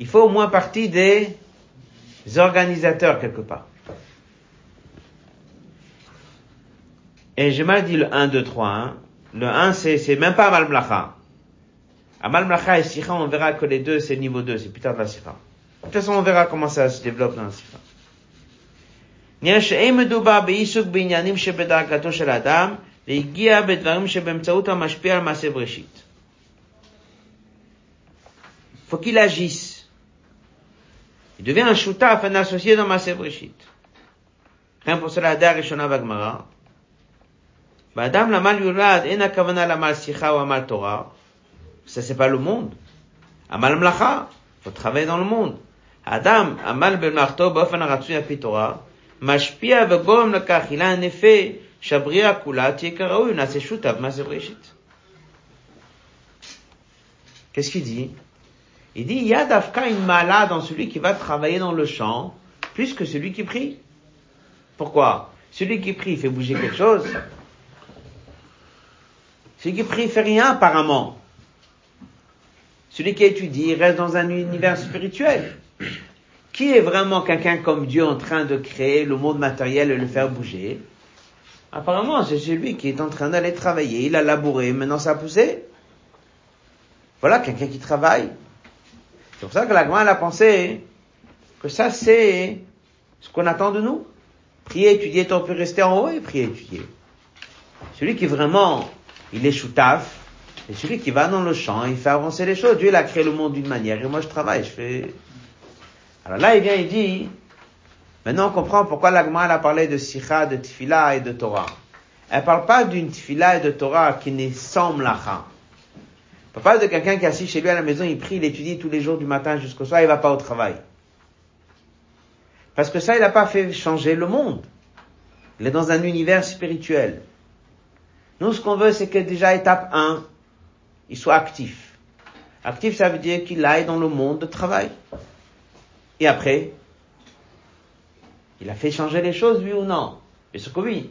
Il faut au moins partie des organisateurs quelque part. Et j'ai mal dit le 1, 2, 3. Hein. Le 1, c'est, c'est même pas Amal Mlacha. Amal Mlacha et Sikha, on verra que les deux, c'est niveau 2, c'est plus tard de la Sikha. De toute façon, on verra comment ça se développe dans la Sikha. נראה שאין מדובר בעיסוק בעניינים שבדרגתו של האדם, והגיע בדברים שבאמצעות המשפיע על מעשה בראשית. faut qu'il agisse. il devient un shoutaf, un associé dans Maaseh Brishit. Rien pour cela, Adar Rishona Bagmara. Badam Lamal Yulad, Ena Kavana Lamal Sicha ou Amal Torah. Ça, c'est pas le monde. Amal Mlacha. Faut travailler dans le monde. Adam, Amal Ben Marto, Bofan Ratsu Yapitora. Mashpia Vegom Lakach. Il a un effet. Shabria Kula, Tiekaraou, Nase Shoutaf, Maaseh Brishit. Qu'est-ce qu'il dit? Il dit, il y a d'Afka une mala dans celui qui va travailler dans le champ, plus que celui qui prie. Pourquoi? Celui qui prie fait bouger quelque chose. Celui qui prie fait rien apparemment. Celui qui étudie reste dans un univers spirituel. Qui est vraiment quelqu'un comme Dieu en train de créer le monde matériel et le faire bouger? Apparemment, c'est celui qui est en train d'aller travailler. Il a labouré, maintenant ça a poussé. Voilà quelqu'un qui travaille. C'est pour ça que la Gemara a pensé que ça c'est ce qu'on attend de nous. Prier, étudier, tant peut rester en haut et prier, étudier. Celui qui vraiment, il est choutaf, et celui qui va dans le champ, il fait avancer les choses. Dieu, il a créé le monde d'une manière, et moi je travaille, je fais... Alors là, il vient, il dit, maintenant on comprend pourquoi la Gemara a parlé de sikha, de tfila et de Torah. Elle parle pas d'une tfila et de Torah qui n'est sans mlacha. On parle de quelqu'un qui est assis chez lui à la maison, il prie, il étudie tous les jours du matin jusqu'au soir, il va pas au travail. Parce que ça, il n'a pas fait changer le monde. Il est dans un univers spirituel. Nous, ce qu'on veut, c'est que déjà, étape 1, il soit actif. Actif, ça veut dire qu'il aille dans le monde de travail. Et après, il a fait changer les choses, oui ou non? Et ce que oui.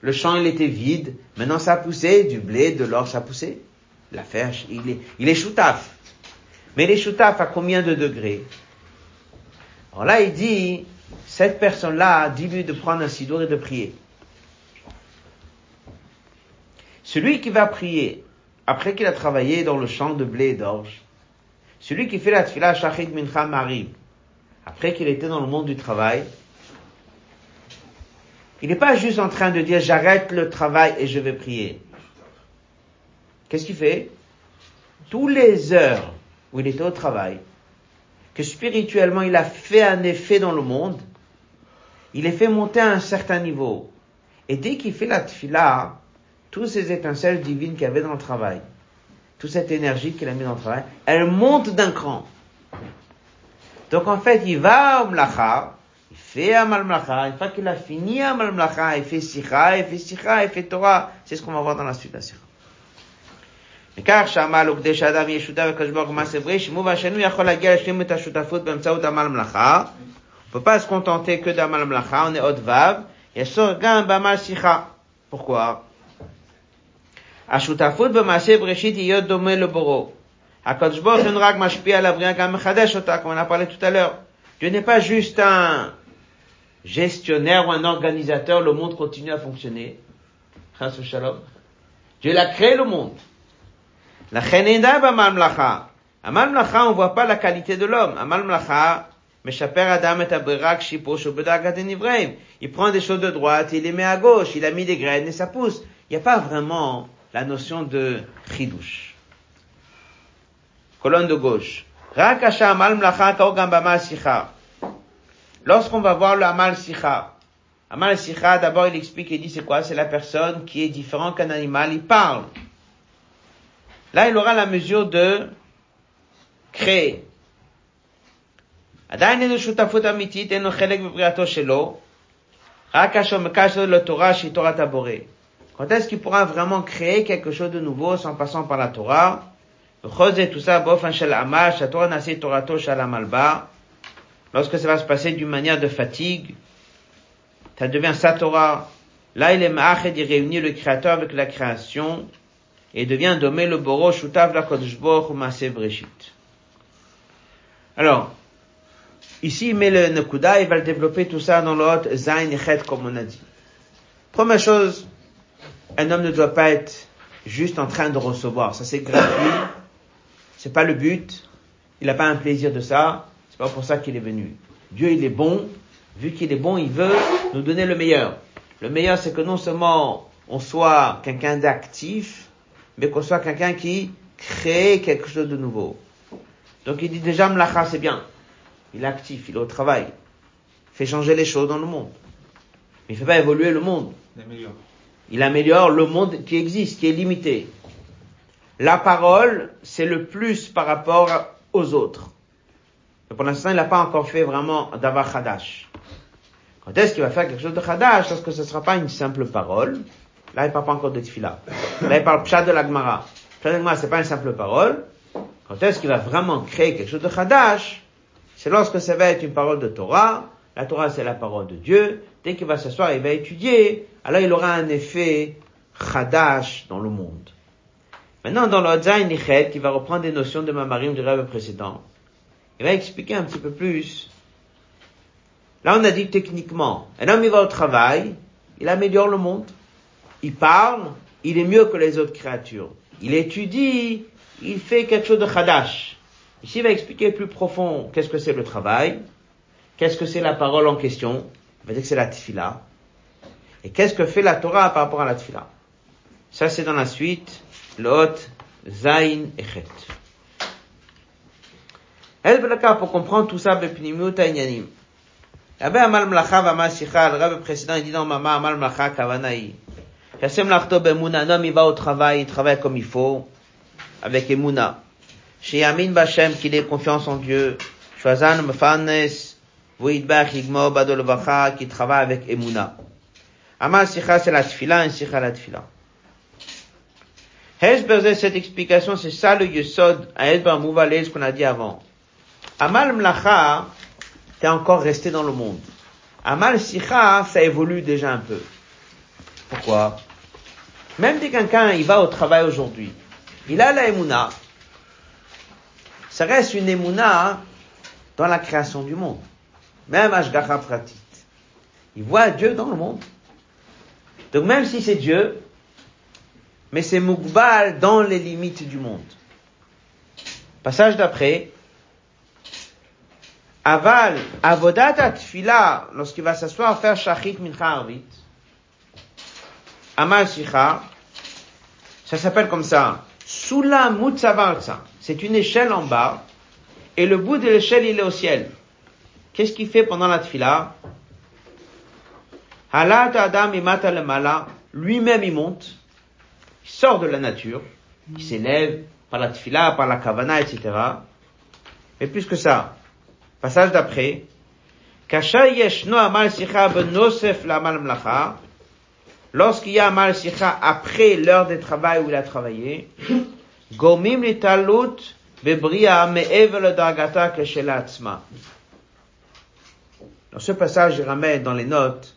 Le champ, il était vide. Maintenant, ça a poussé. Du blé, de l'or, ça a poussé. Il est, il est choutaf. Mais il est choutaf à combien de degrés? Alors là, il dit, cette personne-là, dis-lui de prendre un sidour et de prier. Celui qui va prier, après qu'il a travaillé dans le champ de blé et d'orge, celui qui fait la tfila shachit mincha marib, après qu'il était dans le monde du travail, il n'est pas juste en train de dire j'arrête le travail et je vais prier. Qu'est-ce qu'il fait? Tous les heures où il était au travail, que spirituellement il a fait un effet dans le monde, il est fait monter à un certain niveau. Et dès qu'il fait la tfila, toutes ces étincelles divines qu'il avait dans le travail, toute cette énergie qu'il a mis dans le travail, elle monte d'un cran. Donc en fait, il va au mlacha, il fait amal mlacha, une fois qu'il a fini amal mlacha, il fait sikha, il fait sikha, il fait Torah. C'est ce qu'on va voir dans la suite la. מכך שעמל הוא כדי שאדם יהיה שותף לקדוש ברוך הוא מעשה בריא, שימוב השני יכול להגיע להשלים את השותפות באמצעות עמל מלאכה. On peut pas se contenter que d'amal mlacha, on est haute vav, et sort גם בעמל שיחה. Pourquoi? השותפות במעשה בראשית היא להיות דומה לבורו. הקדוש ברוך הוא רק משפיע על הבריאה, גם מחדש אותה, comme on a parlé tout à l'heure. Dieu n'est pas juste un, gestionnaire ou un organisateur, le monde continue à fonctionner. Shalom. Dieu a créé le monde. La Amal Mlacha, on voit pas la qualité de l'homme. Amal Mlacha, Adam et Il prend des choses de droite, il les met à gauche, il a mis des graines et ça pousse. Il n'y a pas vraiment la notion de chidouche. Colonne de gauche. Lorsqu'on va voir le Amal Sikha, Amal Sikha, d'abord il explique et dit c'est quoi? C'est la personne qui est différent qu'un animal, il parle. Là, il aura la mesure de créer. עדיין אין לו שותפות אמיתית, אין לו חלק בבריאתו שלו, רק כאשר מקש לתורה שהיא תורת הבורא. Quand est-ce qu'il pourra vraiment créer quelque chose de nouveau sans passant par la Torah? וכל זה תוסר באופן של עמל, שהתורה נעשית תורתו של עמל בה. Lorsque ça va se passer d'une manière de fatigue, ça devient sa Torah. Là, il est ma'ached, il réunit le créateur avec la création, et devient domé le boro shutav la kodesh ou masé breshit. Alors, Ici, il met le Nekuda, il va le développer tout ça dans l'autre Zain et Chet, comme on a dit. Première chose, un homme ne doit pas être juste en train de recevoir. Ça, c'est gratuit. C'est pas le but. Il n'a pas un plaisir de ça. C'est pas pour ça qu'il est venu. Dieu, il est bon. Vu qu'il est bon, il veut nous donner le meilleur. Le meilleur, c'est que non seulement on soit quelqu'un d'actif, mais qu'on soit quelqu'un qui crée quelque chose de nouveau. Donc il dit déjà, Mlacha, c'est bien il est actif, il est au travail, il fait changer les choses dans le monde. Mais il fait pas évoluer le monde. Il améliore. Il améliore le monde qui existe, qui est limité. La parole, c'est le plus par rapport aux autres. Et pour l'instant, il n'a pas encore fait vraiment d'avoir Hadash. Quand est-ce qu'il va faire quelque chose de Hadash Parce que ce ne sera pas une simple parole? Là, il parle pas encore de Tfila. Là, il parle Pshad de l'Agmara. Pshad de l'Agmara, c'est pas une simple parole. Quand est-ce qu'il va vraiment créer quelque chose de Hadash c'est lorsque ça va être une parole de Torah, la Torah c'est la parole de Dieu, dès qu'il va s'asseoir, il va étudier, alors il aura un effet chadash dans le monde. Maintenant, dans le Zayin Nichet, il va reprendre des notions de Mamarim du rêve précédent. Il va expliquer un petit peu plus. Là, on a dit techniquement, un homme il va au travail, il améliore le monde. Il parle, il est mieux que les autres créatures. Il étudie, il fait quelque chose de chadash. Ici, il va expliquer plus profond qu'est-ce que c'est le travail, qu'est-ce que c'est la parole en question, va que c'est la tfila, et qu'est-ce que fait la Torah par rapport à la tfila? Ça, c'est dans la suite, l'hôte, zain et chet. El pour comprendre tout ça, bepnimut inyanim. Rabbi Amal Mlacha Vamal Sicha, le rabbi précédent, il dit dans Mama Amal Mlacha Kavanaï. Yasem Lachto Bemuna, un homme, il va au travail, il travaille comme il faut, avec Emuna. Chez Yamin Bashem, qu'il ait confiance en Dieu. Shwazan Mefanes, Vuidbach Igmo Badol qui travaille avec Emuna. Amal Sikha, c'est la tfila, un Sikha la tfila. Hezberze, cette explication, c'est ça le Yesod, à Hezber Mouvalé, ce qu'on a dit avant. Amal Mlacha, t'es encore resté dans le monde. Amal Sikha, ça évolue déjà un peu. Pourquoi? Même si quelqu'un, il va au travail aujourd'hui, il a la Emuna, ça reste une émouna dans la création du monde. Même Ashgacha Pratit. Il voit Dieu dans le monde. Donc même si c'est Dieu, mais c'est Mukbal dans les limites du monde. Passage d'après. Aval, avodat atfila, lorsqu'il va s'asseoir faire shachit mincha arvit. Amal shicha, ça s'appelle comme ça. Sula mutzavarza. C'est une échelle en bas, et le bout de l'échelle, il est au ciel. Qu'est-ce qu'il fait pendant la tfila? Halat Adam mala, lui-même il monte, il sort de la nature, il s'élève par la tfila, par la kavana, etc. Mais plus que ça, passage d'après, Kasha yeshno amal sicha benosef la mal mlacha, lorsqu'il y a amal sicha après l'heure de travail où il a travaillé, Gomim bebria me'evel dargata atzma. Dans ce passage, je ramène dans les notes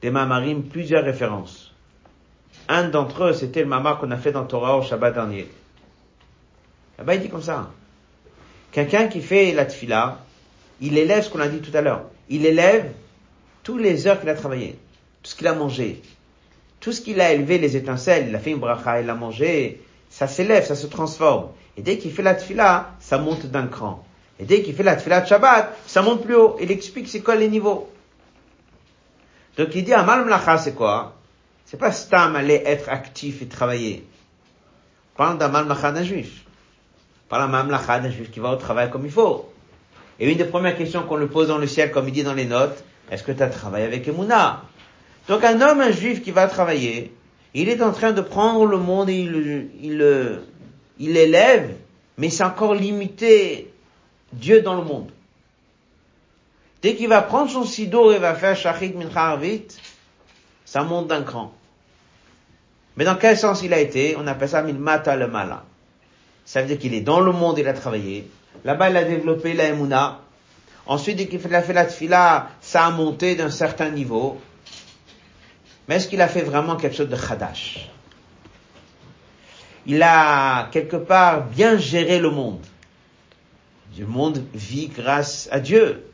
des mamarim plusieurs références. Un d'entre eux, c'était le mamar qu'on a fait dans Torah au Shabbat dernier. Là-bas, il dit comme ça. Quelqu'un qui fait la tfila, il élève ce qu'on a dit tout à l'heure. Il élève toutes les heures qu'il a travaillé, tout ce qu'il a mangé, tout ce qu'il a élevé, les étincelles, il a fait une bracha, il a mangé, ça s'élève, ça se transforme. Et dès qu'il fait la tfila, ça monte d'un cran. Et dès qu'il fait la tfila de Shabbat, ça monte plus haut. Il explique c'est quoi les niveaux. Donc il dit Amal Mlacha, c'est quoi? C'est pas Stam aller être actif et travailler. On parle d'Amal Mlacha d'un juif. Parle d'Amal Mlacha d'un juif qui va au travail comme il faut. Et une des premières questions qu'on lui pose dans le ciel, comme il dit dans les notes, est-ce que tu as travaillé avec Emouna? Donc un homme, un juif qui va travailler, il est en train de prendre le monde et il, il, il élève, mais c'est encore limité Dieu dans le monde. Dès qu'il va prendre son sido et va faire shachit mincha ça monte d'un cran. Mais dans quel sens il a été? On appelle ça milmata le mala. Ça veut dire qu'il est dans le monde, il a travaillé. Là-bas, il a développé la emuna. Ensuite, dès qu'il a fait la tfila, ça a monté d'un certain niveau. Mais est-ce qu'il a fait vraiment quelque chose de chadash Il a quelque part bien géré le monde. Le monde vit grâce à Dieu.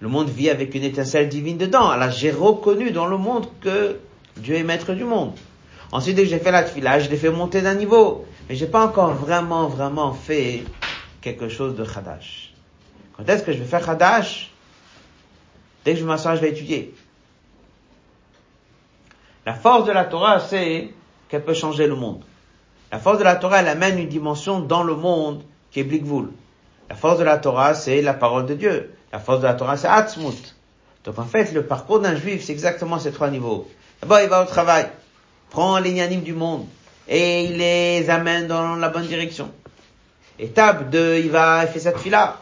Le monde vit avec une étincelle divine dedans. Alors j'ai reconnu dans le monde que Dieu est maître du monde. Ensuite, dès que j'ai fait la tfila, je l'ai fait monter d'un niveau. Mais j'ai pas encore vraiment, vraiment fait quelque chose de Khadash. Quand est-ce que je vais faire Khadash? Dès que je m'assois, je vais étudier. La force de la Torah, c'est qu'elle peut changer le monde. La force de la Torah, elle amène une dimension dans le monde qui est Blikvul. La force de la Torah, c'est la parole de Dieu. La force de la Torah, c'est Atzmut. Donc en fait, le parcours d'un juif, c'est exactement ces trois niveaux. D'abord, il va au travail, prend les du monde, et il les amène dans la bonne direction. Étape 2, il va, il fait cette fila.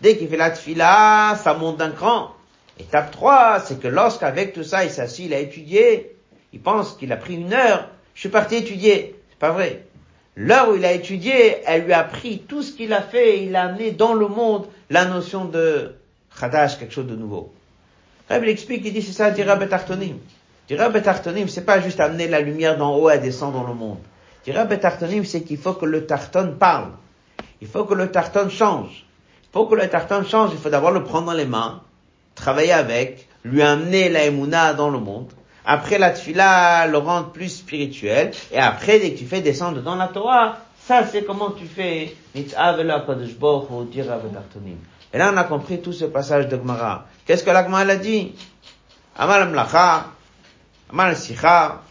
Dès qu'il fait la fila, ça monte d'un cran. Étape 3, c'est que lorsqu'avec tout ça, il s'assit, il a étudié, il pense qu'il a pris une heure, je suis parti étudier. C'est pas vrai. L'heure où il a étudié, elle lui a pris tout ce qu'il a fait, il a amené dans le monde la notion de Khadash, quelque chose de nouveau. Rabbi il explique, il dit, c'est ça, dira Betartonim. Dira Betartonim, c'est pas juste amener la lumière d'en haut à descendre dans le monde. Dira Betartonim, c'est qu'il faut que le tarton parle. Il faut que le tarton change. Pour que le tarton change, il faut d'abord le prendre dans les mains, travailler avec, lui amener la emuna dans le monde. Après la tfila, le rendre plus spirituel. Et après, dès que tu fais descendre dans la Torah, ça c'est comment tu fais Et là, on a compris tout ce passage de Gemara. Qu'est-ce que la Gemara a dit? Amal Mlacha, Amal Sicha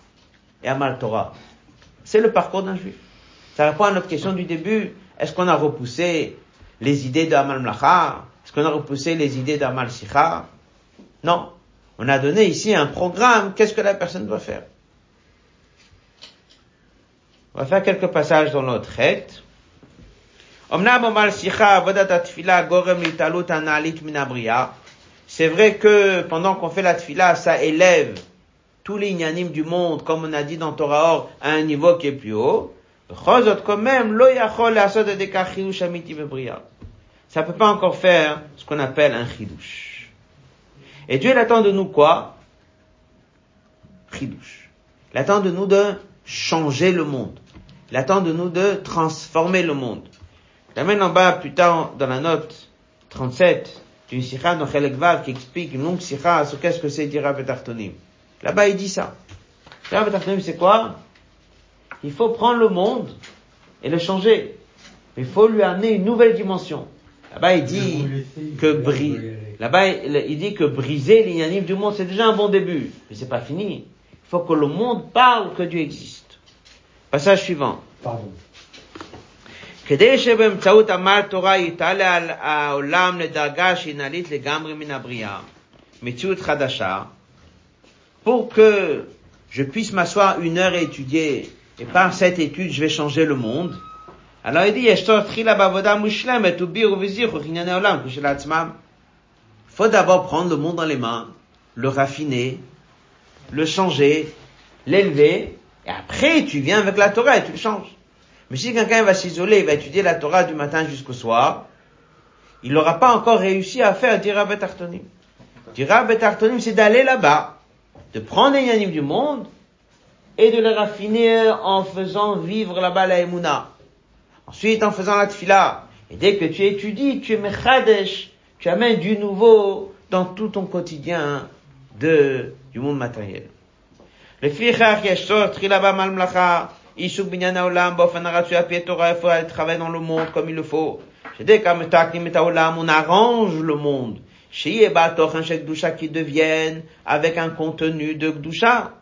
et Amal Torah. C'est le parcours d'un juif. Ça répond à notre question du début. Est-ce qu'on a repoussé les idées d'Amal Mlacha Est-ce qu'on a repoussé les idées d'Amal Sicha? Non. On a donné ici un programme. Qu'est-ce que la personne doit faire? On va faire quelques passages dans notre règle. C'est vrai que pendant qu'on fait la tfila, ça élève tous les ignanim du monde, comme on a dit dans Torah Or, à un niveau qui est plus haut. quand même, ça peut pas encore faire ce qu'on appelle un chidouche. Et Dieu attend de nous quoi? Chidouche. Il attend de nous de changer le monde. Il attend de nous de transformer le monde. Il amène en bas plus tard dans la note 37 d'une sikha dans Chelek qui explique une longue sikha sur qu'est-ce que c'est dire Betartonim. Là-bas il dit ça. Betartonim c'est quoi? Il faut prendre le monde et le changer. Il faut lui amener une nouvelle dimension. Là-bas, il dit que là-bas, il dit que briser l'inanime du monde, c'est déjà un bon début. Mais c'est pas fini. Il faut que le monde parle que Dieu existe. Passage suivant. Pardon. כדי שבאמצעות עמל תורה יתעלה על העולם לדרגה שהיא נעלית לגמרי מן הבריאה, מציאות חדשה, pour que je puisse m'asseoir une heure et étudier et par cette étude, je vais changer le monde. Alors il dit, il faut d'abord prendre le monde dans les mains, le raffiner, le changer, l'élever, et après tu viens avec la Torah et tu le changes. Mais si quelqu'un va s'isoler, il va étudier la Torah du matin jusqu'au soir, il n'aura pas encore réussi à faire Dira Betartonim. Dira Betartonim, c'est d'aller là-bas, de prendre les yanimes du monde, et de le raffiner en faisant vivre là-bas la emuna. Ensuite, en faisant la tfila. Et dès que tu étudies, tu es mechadesh, tu amènes du nouveau dans tout ton quotidien de, du monde matériel. Le frichach yeshor trilaba malmlacha, ishuk binyana olam, bofanaratu apietora, il faut aller travailler dans le monde comme il le faut. J'ai dit qu'à me taqni meta olam, on arrange le monde. Shiyeba toch un chèque doucha qui devienne avec un contenu de doucha.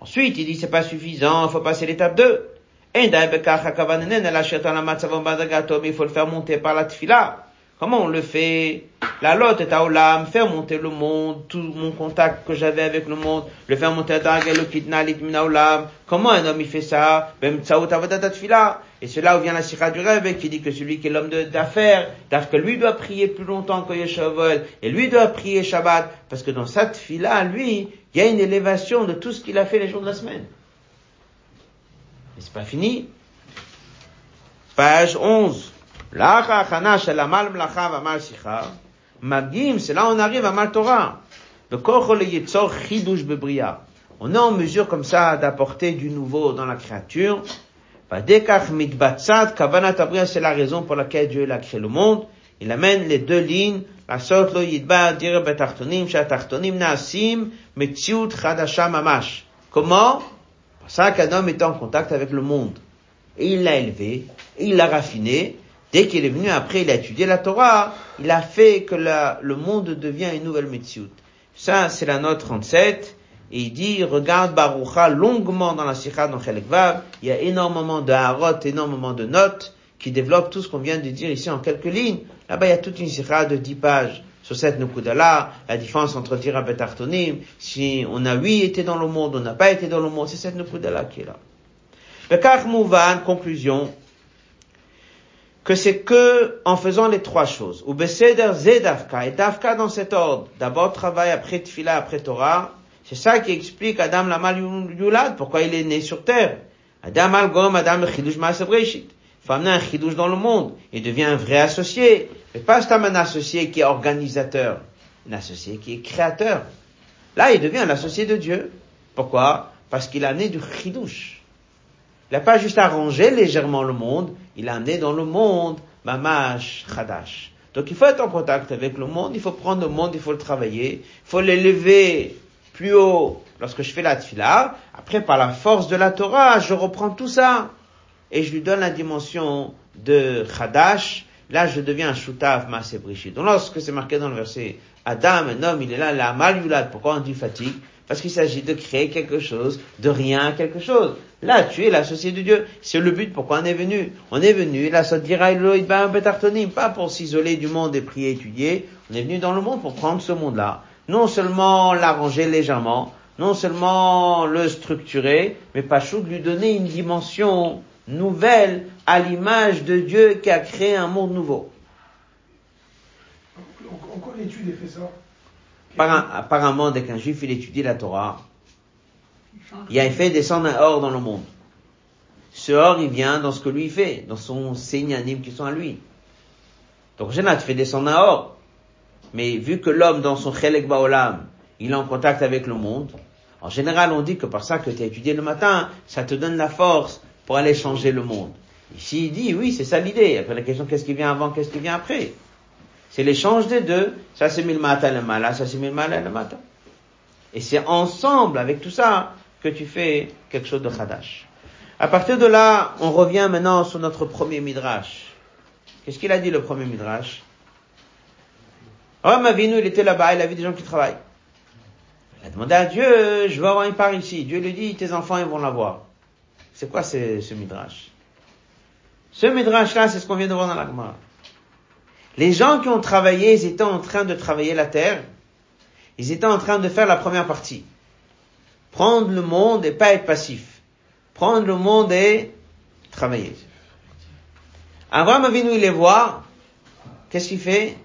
Ensuite, il dit c'est pas suffisant, faut passer l'étape 2. Enda ebekacha kavanenen, elle achète en la matzavon badagatom, il faut le faire monter par la tfila. Comment on le fait? La lotte est à Olam, faire monter le monde, tout mon contact que j'avais avec le monde, le faire monter à Darga, le l'Itmina Olam. Comment un homme il fait ça? Et c'est là où vient la sira du rêve qui dit que celui qui est l'homme d'affaires, que lui doit prier plus longtemps que Yeshavol, et lui doit prier Shabbat, parce que dans sa tfila, lui, il y a une élévation de tout ce qu'il a fait les jours de la semaine. Mais c'est pas fini. Page 11. Magim, c'est là on arrive à Mal Torah. On est en mesure comme ça d'apporter du nouveau dans la créature. C'est la raison pour laquelle Dieu a créé le monde. Il amène les deux lignes. La sorte lo yidba dire betartonim, shatartonim nasim, metziut chadasha mamash. Comment? Par ça qu'un homme est en contact avec le monde. Et il l'a élevé, et il l'a raffiné, Dès qu'il est venu après, il a étudié la Torah, il a fait que le monde devient une nouvelle Metsiout. Ça, c'est la note 37. Et il dit, regarde Barucha longuement dans la Sikha, dans Chelek. Il y a énormément de harot, énormément de notes qui développent tout ce qu'on vient de dire ici en quelques lignes. Là-bas, il y a toute une Sikha de 10 pages sur cette Nukudala, la différence entre Tira et Tartonim. Si on a oui été dans le monde, on n'a pas été dans le monde, c'est cette Nukudala qui est là. Bekach Mouvan, conclusion, que c'est que en faisant les trois choses, ou Beseder Zedavka, et Davka dans cet ordre, d'abord travail, après Tfila, après Torah, c'est ça qui explique Adam Lamal Yulad, pourquoi il est né sur terre. Adam Al Gom, Adam Chidush Maaseh Breshit. Il faut amener un Chidush dans le monde, il devient un vrai associé, mais pas seulement un associé qui est organisateur, un associé qui est créateur. Là, il devient un associé de Dieu. Pourquoi? Parce qu'il a amené du Chidush. Il n'a pas juste arrangé légèrement le monde, il a amené dans le monde Mamash Khadash. Donc il faut être en contact avec le monde, il faut prendre le monde, il faut le travailler, il faut l'élever plus haut lorsque je fais la tfila. Après, par la force de la Torah, je reprends tout ça et je lui donne la dimension de Khadash. Là, je deviens un Shutav Maaseh Brishit. Donc lorsque c'est marqué dans le verset, Adam, un homme, il est là, la mal yulad. Pourquoi on dit fatigue? Parce qu'il s'agit de créer quelque chose, de rien quelque chose. Là, tu es l'associé de Dieu. C'est le but pourquoi on est venu? On est venu, là, ça dira pas pour s'isoler du monde et prier, étudier. On est venu dans le monde pour prendre ce monde-là. Non seulement l'arranger légèrement, non seulement le structurer, mais pas de lui donner une dimension nouvelle à l'image de Dieu qui a créé un monde nouveau. En, quoi l'étude fait ça Apparemment, dès qu'un juif il étudie la Torah, il a fait descendre un or dans le monde. Ce or, il vient dans ce que lui fait, dans son signe anime qui sont à lui. Donc, Génat fait descendre un or. Mais vu que l'homme, dans son chelek baolam, il est en contact avec le monde, en général, on dit que par ça que tu as étudié le matin, ça te donne la force pour aller changer le monde. Ici, il dit, oui, c'est ça l'idée. Après, la question, qu'est-ce qui vient avant, qu'est-ce qui vient après? C'est l'échange des deux. Ça, c'est mille matin le mal, ça, c'est mille matin le matin. Et c'est ensemble, avec tout ça, que tu fais quelque chose de chadash. À partir de là, on revient maintenant sur notre premier midrash. Qu'est-ce qu'il a dit le premier midrash? Abraham Avinu, il était là-bas, il a vu des gens qui travaillent. Il a demandé à Dieu, je veux avoir une part ici. Dieu lui dit, tes enfants, ils vont l'avoir. C'est quoi ce, ce midrash? Ce midrash-là, c'est ce qu'on vient de voir dans la Gemara. Les gens qui ont travaillé, ils étaient en train de travailler la terre. Ils étaient en train de faire la première partie. Prendre le monde et pas être passif. Prendre le monde et travailler. Abraham Avinu, il les voit. Qu'est-ce qu'il fait?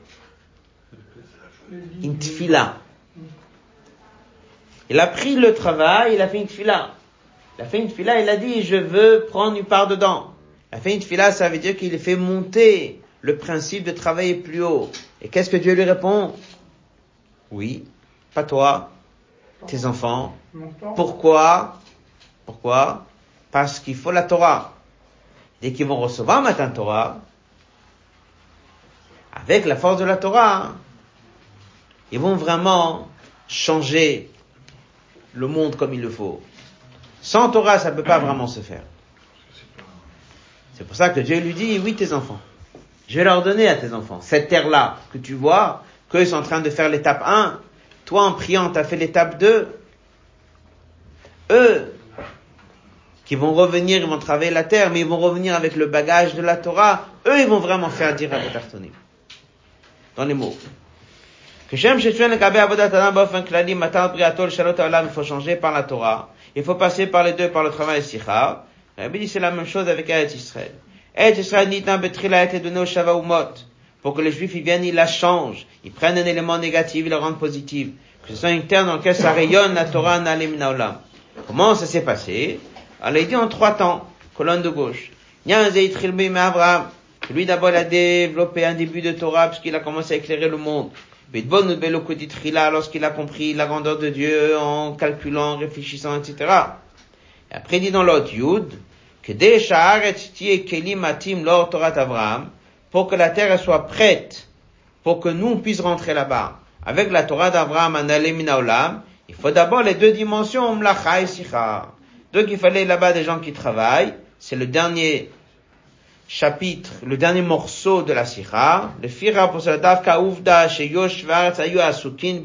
Une tfila. Il a pris le travail, il a fait une tfila. Il a fait une tfila, il a dit, je veux prendre une part dedans. Il a fait une tfila, ça veut dire qu'il fait monter le principe de travailler plus haut. Et qu'est-ce que Dieu lui répond? Oui, pas toi, tes enfants. Pourquoi? Pourquoi? Parce qu'il faut la Torah. Dès qu'ils vont recevoir matin Torah, avec la force de la Torah, ils vont vraiment changer le monde comme il le faut. Sans Torah, ça ne peut pas vraiment se faire. C'est pour ça que Dieu lui dit, oui, tes enfants. Je vais leur donner à tes enfants cette terre-là que tu vois, qu'ils sont en train de faire l'étape 1. Toi, en priant, tu as fait l'étape 2. Eux, qui vont revenir, ils vont travailler la terre, mais ils vont revenir avec le bagage de la Torah. Eux, ils vont vraiment faire dire à Tartonim. Dans les mots. Que Shem Shetuen le Kabé Avodat Adam Baofen Klali Matar Briatol Shalot Olam, il faut changer par la Torah. Il faut passer par les deux, par le travail Pour que les Juifs, ils viennent, ils la changent. Ils prennent un élément négatif, ils le rendent positif. Que ce soit une terre dans laquelle ça rayonne la Torah Olam. Comment ça s'est passé? Alors il dit en trois temps, colonne de gauche. Lui d'abord il a développé un début de Torah puisqu'il a commencé à éclairer le monde lorsqu'il a compris la grandeur de Dieu en calculant, réfléchissant, etc. Et après, il dit dans l'autre Yud, pour que la terre soit prête, pour que nous puissions rentrer là-bas. Avec la Torah d'Abraham, il faut d'abord les deux dimensions, mlacha et sicha. Donc il fallait là-bas des gens qui travaillent. C'est le dernier chapitre, le dernier morceau de la Sikha, le Fira pour cela Davka Uvda Asukin.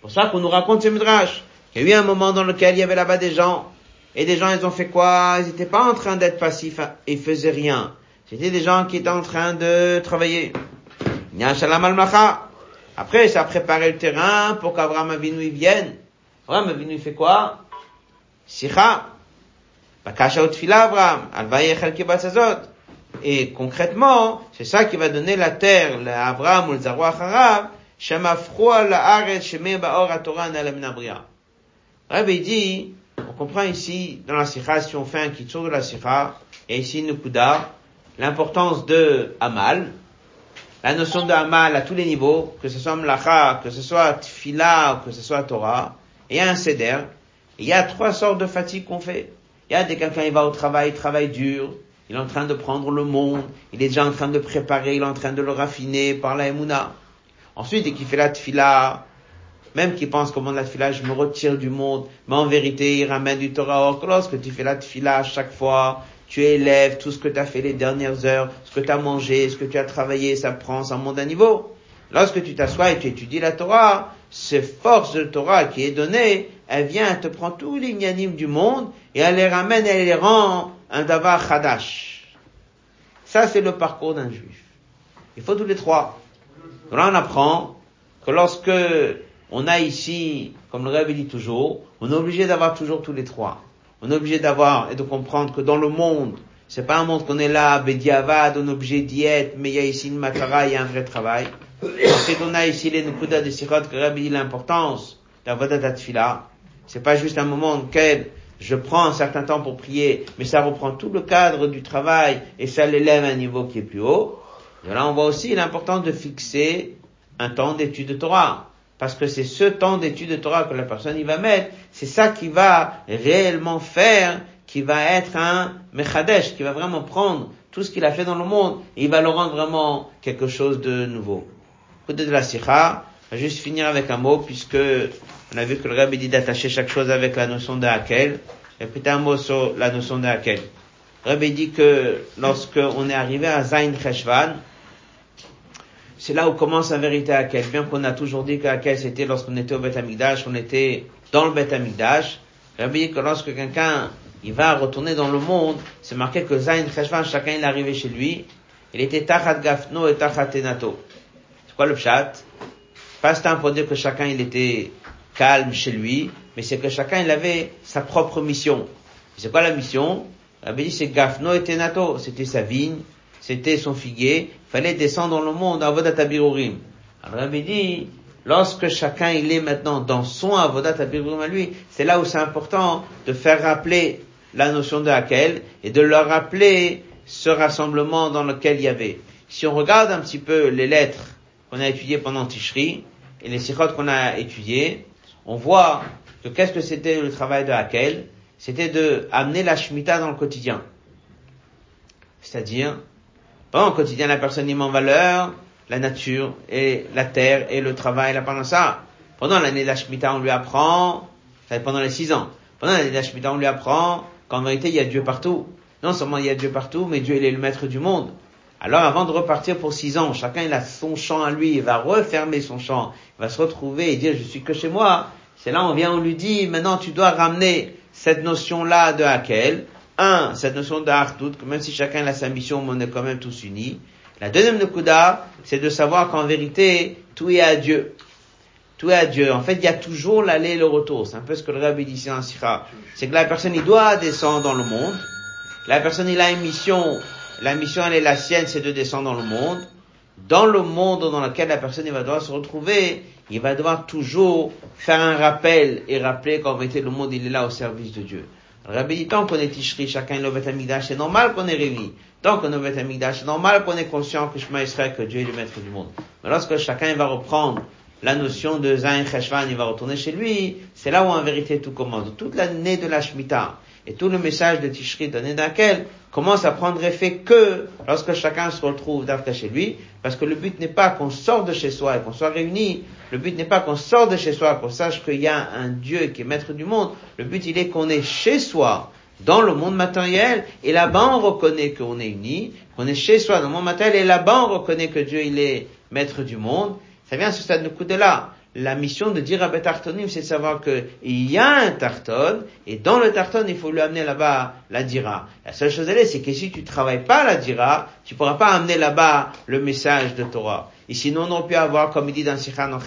Pour ça qu'on nous raconte ces midrash. Il y a eu un moment dans lequel il y avait là-bas des gens, et des gens ils ont fait quoi? Ils n'étaient pas en train d'être passifs et ils faisaient rien. C'était des gens qui étaient en train de travailler. Après, ça a préparé le terrain pour qu'Abraham Avinu vienne. Abraham Avinu fait quoi? Sikha. Et concrètement, c'est ça qui va donner la terre, l'Abraham ou le Zarwa Harav, Rabbi dit, comprend ici, dans la sikha, si on fait un kitsur de la sikha, et ici Nukuda, l'importance de Amal, la notion de Amal à tous les niveaux, que ce soit Mlacha, que ce soit Tfila, que ce soit Torah, et un Seder, il y a trois sortes de fatigues qu'on fait. Il y a des quelqu'un, il va au travail, il travaille dur, il est en train de prendre le monde, il est déjà en train de préparer, il est en train de le raffiner par la Emouna. Ensuite, dès qu'il fait la tfila, même qu'il pense comment la tfila, je me retire du monde, mais en vérité, il ramène du Torah. Or, lorsque tu fais la tfila chaque fois, tu élèves tout ce que tu as fait les dernières heures, ce que tu as mangé, ce que tu as travaillé, ça prend, ça monte d'un niveau. Lorsque tu t'assois et tu étudies la Torah, cette force de Torah qui est donnée, elle vient, elle te prend tous les du monde et elle les ramène, elle les rend un davar chadash. Ça, c'est le parcours d'un juif. Il faut tous les trois. là, on apprend que lorsque on a ici, comme le Rabbi dit toujours, on est obligé d'avoir toujours tous les trois. On est obligé d'avoir et de comprendre que dans le monde, c'est pas un monde qu'on est là, bédiavad, on est obligé d'y être, mais il y a ici une matara, il y a un vrai travail. Ensuite, on a ici les nukuda de Sirot, que Rabbi dit l'importance d'Avodat Tfila. C'est pas juste un moment auquel je prends un certain temps pour prier, mais ça reprend tout le cadre du travail et ça l'élève à un niveau qui est plus haut. Et là, on voit aussi l'importance de fixer un temps d'étude de Torah. Parce que c'est ce temps d'étude de Torah que la personne y va mettre, c'est ça qui va réellement faire, qui va être un mechadesh, qui va vraiment prendre tout ce qu'il a fait dans le monde et il va le rendre vraiment quelque chose de nouveau. Côté de la sikha, on va juste finir avec un mot puisque on a vu que le Rabbi dit d'attacher chaque chose avec la notion de Hakel. Puis un mot sur la notion de Hakel. Le Rabbi dit que lorsque on est arrivé à Zain Cheshvan, c'est là où commence la vérité Hakel. Bien qu'on a toujours dit que Hakel c'était lorsqu'on était au Beth on était dans le Beth Amikdash. Rabbi que lorsque quelqu'un il va retourner dans le monde, c'est marqué que Zain Cheshvan, chacun il est arrivé chez lui. Il était Tachat Gafno et Tachat Tenato. C'est quoi le pshat? Pas un pour dire que chacun il était calme chez lui, mais c'est que chacun il avait sa propre mission. C'est quoi la mission? Rabbi dit c'est Gafno et Tenato, c'était sa vigne, c'était son figuier, fallait descendre dans le monde, Avodat Abirurim. Alors Rabbi dit, lorsque chacun il est maintenant dans son Avodat Abirurim à lui, c'est là où c'est important de faire rappeler la notion de Hakel et de leur rappeler ce rassemblement dans lequel il y avait. Si on regarde un petit peu les lettres qu'on a étudiées pendant Tishri et les sikhot qu'on a étudiées, on voit que qu'est-ce que c'était le travail de Hakel? C'était de amener la Shemitah dans le quotidien. C'est-à-dire, pendant le quotidien, la personne y en valeur la nature et la terre et le travail, la parnassa. Pendant l'année de la Shemitah, on lui apprend, pendant les six ans, pendant l'année de la on lui apprend qu'en vérité, il y a Dieu partout. Non seulement il y a Dieu partout, mais Dieu, est le maître du monde. Alors avant de repartir pour six ans, chacun il a son champ à lui, il va refermer son champ, il va se retrouver et dire je suis que chez moi. C'est là on vient, on lui dit maintenant tu dois ramener cette notion-là de Hakel. Un, cette notion de Hartout, que même si chacun a sa mission, on est quand même tous unis. La deuxième Nekuda, c'est de savoir qu'en vérité, tout est à Dieu. Tout est à Dieu. En fait, il y a toujours l'aller et le retour. C'est un peu ce que le rabbi dit en Sira. C'est que la personne, il doit descendre dans le monde. La personne, il a une mission la mission, elle est la sienne, c'est de descendre dans le monde. Dans le monde dans lequel la personne va devoir se retrouver, il va devoir toujours faire un rappel et rappeler qu'en vérité, le monde, il est là au service de Dieu. Rabbi dit, tant qu'on est Tishri, chacun est le Amigdash, c'est normal qu'on est réuni. Tant qu'on est le Amigdash, c'est normal qu'on est conscient que Shema Israël, que Dieu est le maître du monde. Mais lorsque chacun va reprendre la notion de Zain Cheshvan, il va retourner chez lui, c'est là où en vérité tout commence. Toute l'année de la Shemitah, et tout le message de Tishri donné d'Akel commence à prendre effet que lorsque chacun se retrouve d'Afka chez lui, parce que le but n'est pas qu'on sorte de chez soi et qu'on soit réunis, le but n'est pas qu'on sorte de chez soi, qu'on sache qu'il y a un Dieu qui est maître du monde, le but il est qu'on est chez soi, dans le monde matériel, et là-bas on reconnaît qu'on est unis, qu'on est chez soi dans le monde matériel, et là-bas on reconnaît que Dieu il est maître du monde. Ça vient ce stade de coup de là la mission de dire à Tartonim, c'est de savoir qu'il y a un Tarton, et dans le Tarton, il faut lui amener là-bas la dira. La seule chose, elle est, c'est que si tu travailles pas la dira, tu pourras pas amener là-bas le message de Torah. Et sinon, on aurait pu avoir, comme il dit dans Sikhan en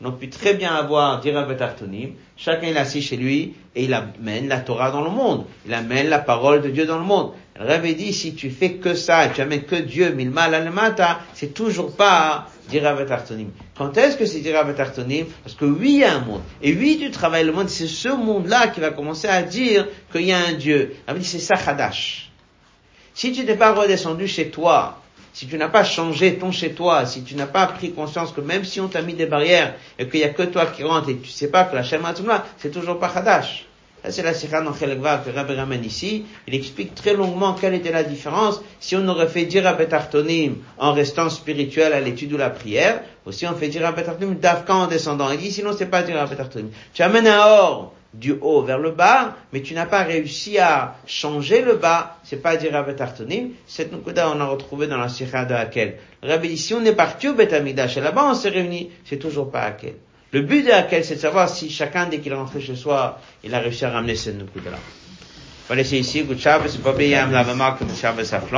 on aurait pu très bien avoir dira Tartonim, chacun est assis chez lui, et il amène la Torah dans le monde. Il amène la parole de Dieu dans le monde. Le Rêve dit, si tu fais que ça, et tu amènes que Dieu, milma mata, c'est toujours pas dira Tartonim. Quand est-ce que c'est dira Tartonim Parce que oui, il y a un monde. Et oui, tu travailles le monde, c'est ce monde-là qui va commencer à dire qu'il y a un Dieu. dit, c'est ça Hadash. Si tu n'es pas redescendu chez toi, si tu n'as pas changé ton chez toi, si tu n'as pas pris conscience que même si on t'a mis des barrières et qu'il y a que toi qui rentres et tu sais pas que la Shema c'est toujours pas Hadash c'est la Sikha dans Chelekva que Rabbi ramène ici. Il explique très longuement quelle était la différence si on aurait fait dire à Betartonim en restant spirituel à l'étude ou la prière, ou si on fait dire à Betartonim d'Afka en descendant. Il dit sinon c'est pas dire à Betartonim. Tu amènes un or du haut vers le bas, mais tu n'as pas réussi à changer le bas, c'est pas dire à Betartonim. Cette nukuda on a retrouvé dans la Sikha de Hakel. Rabbi on est parti au Betamidash et là-bas on s'est réunis, c'est toujours pas Hakel. Le but de laquelle, c'est de savoir si chacun, dès qu'il est rentré chez soi, il a réussi à ramener cette nukuda. On va ici, la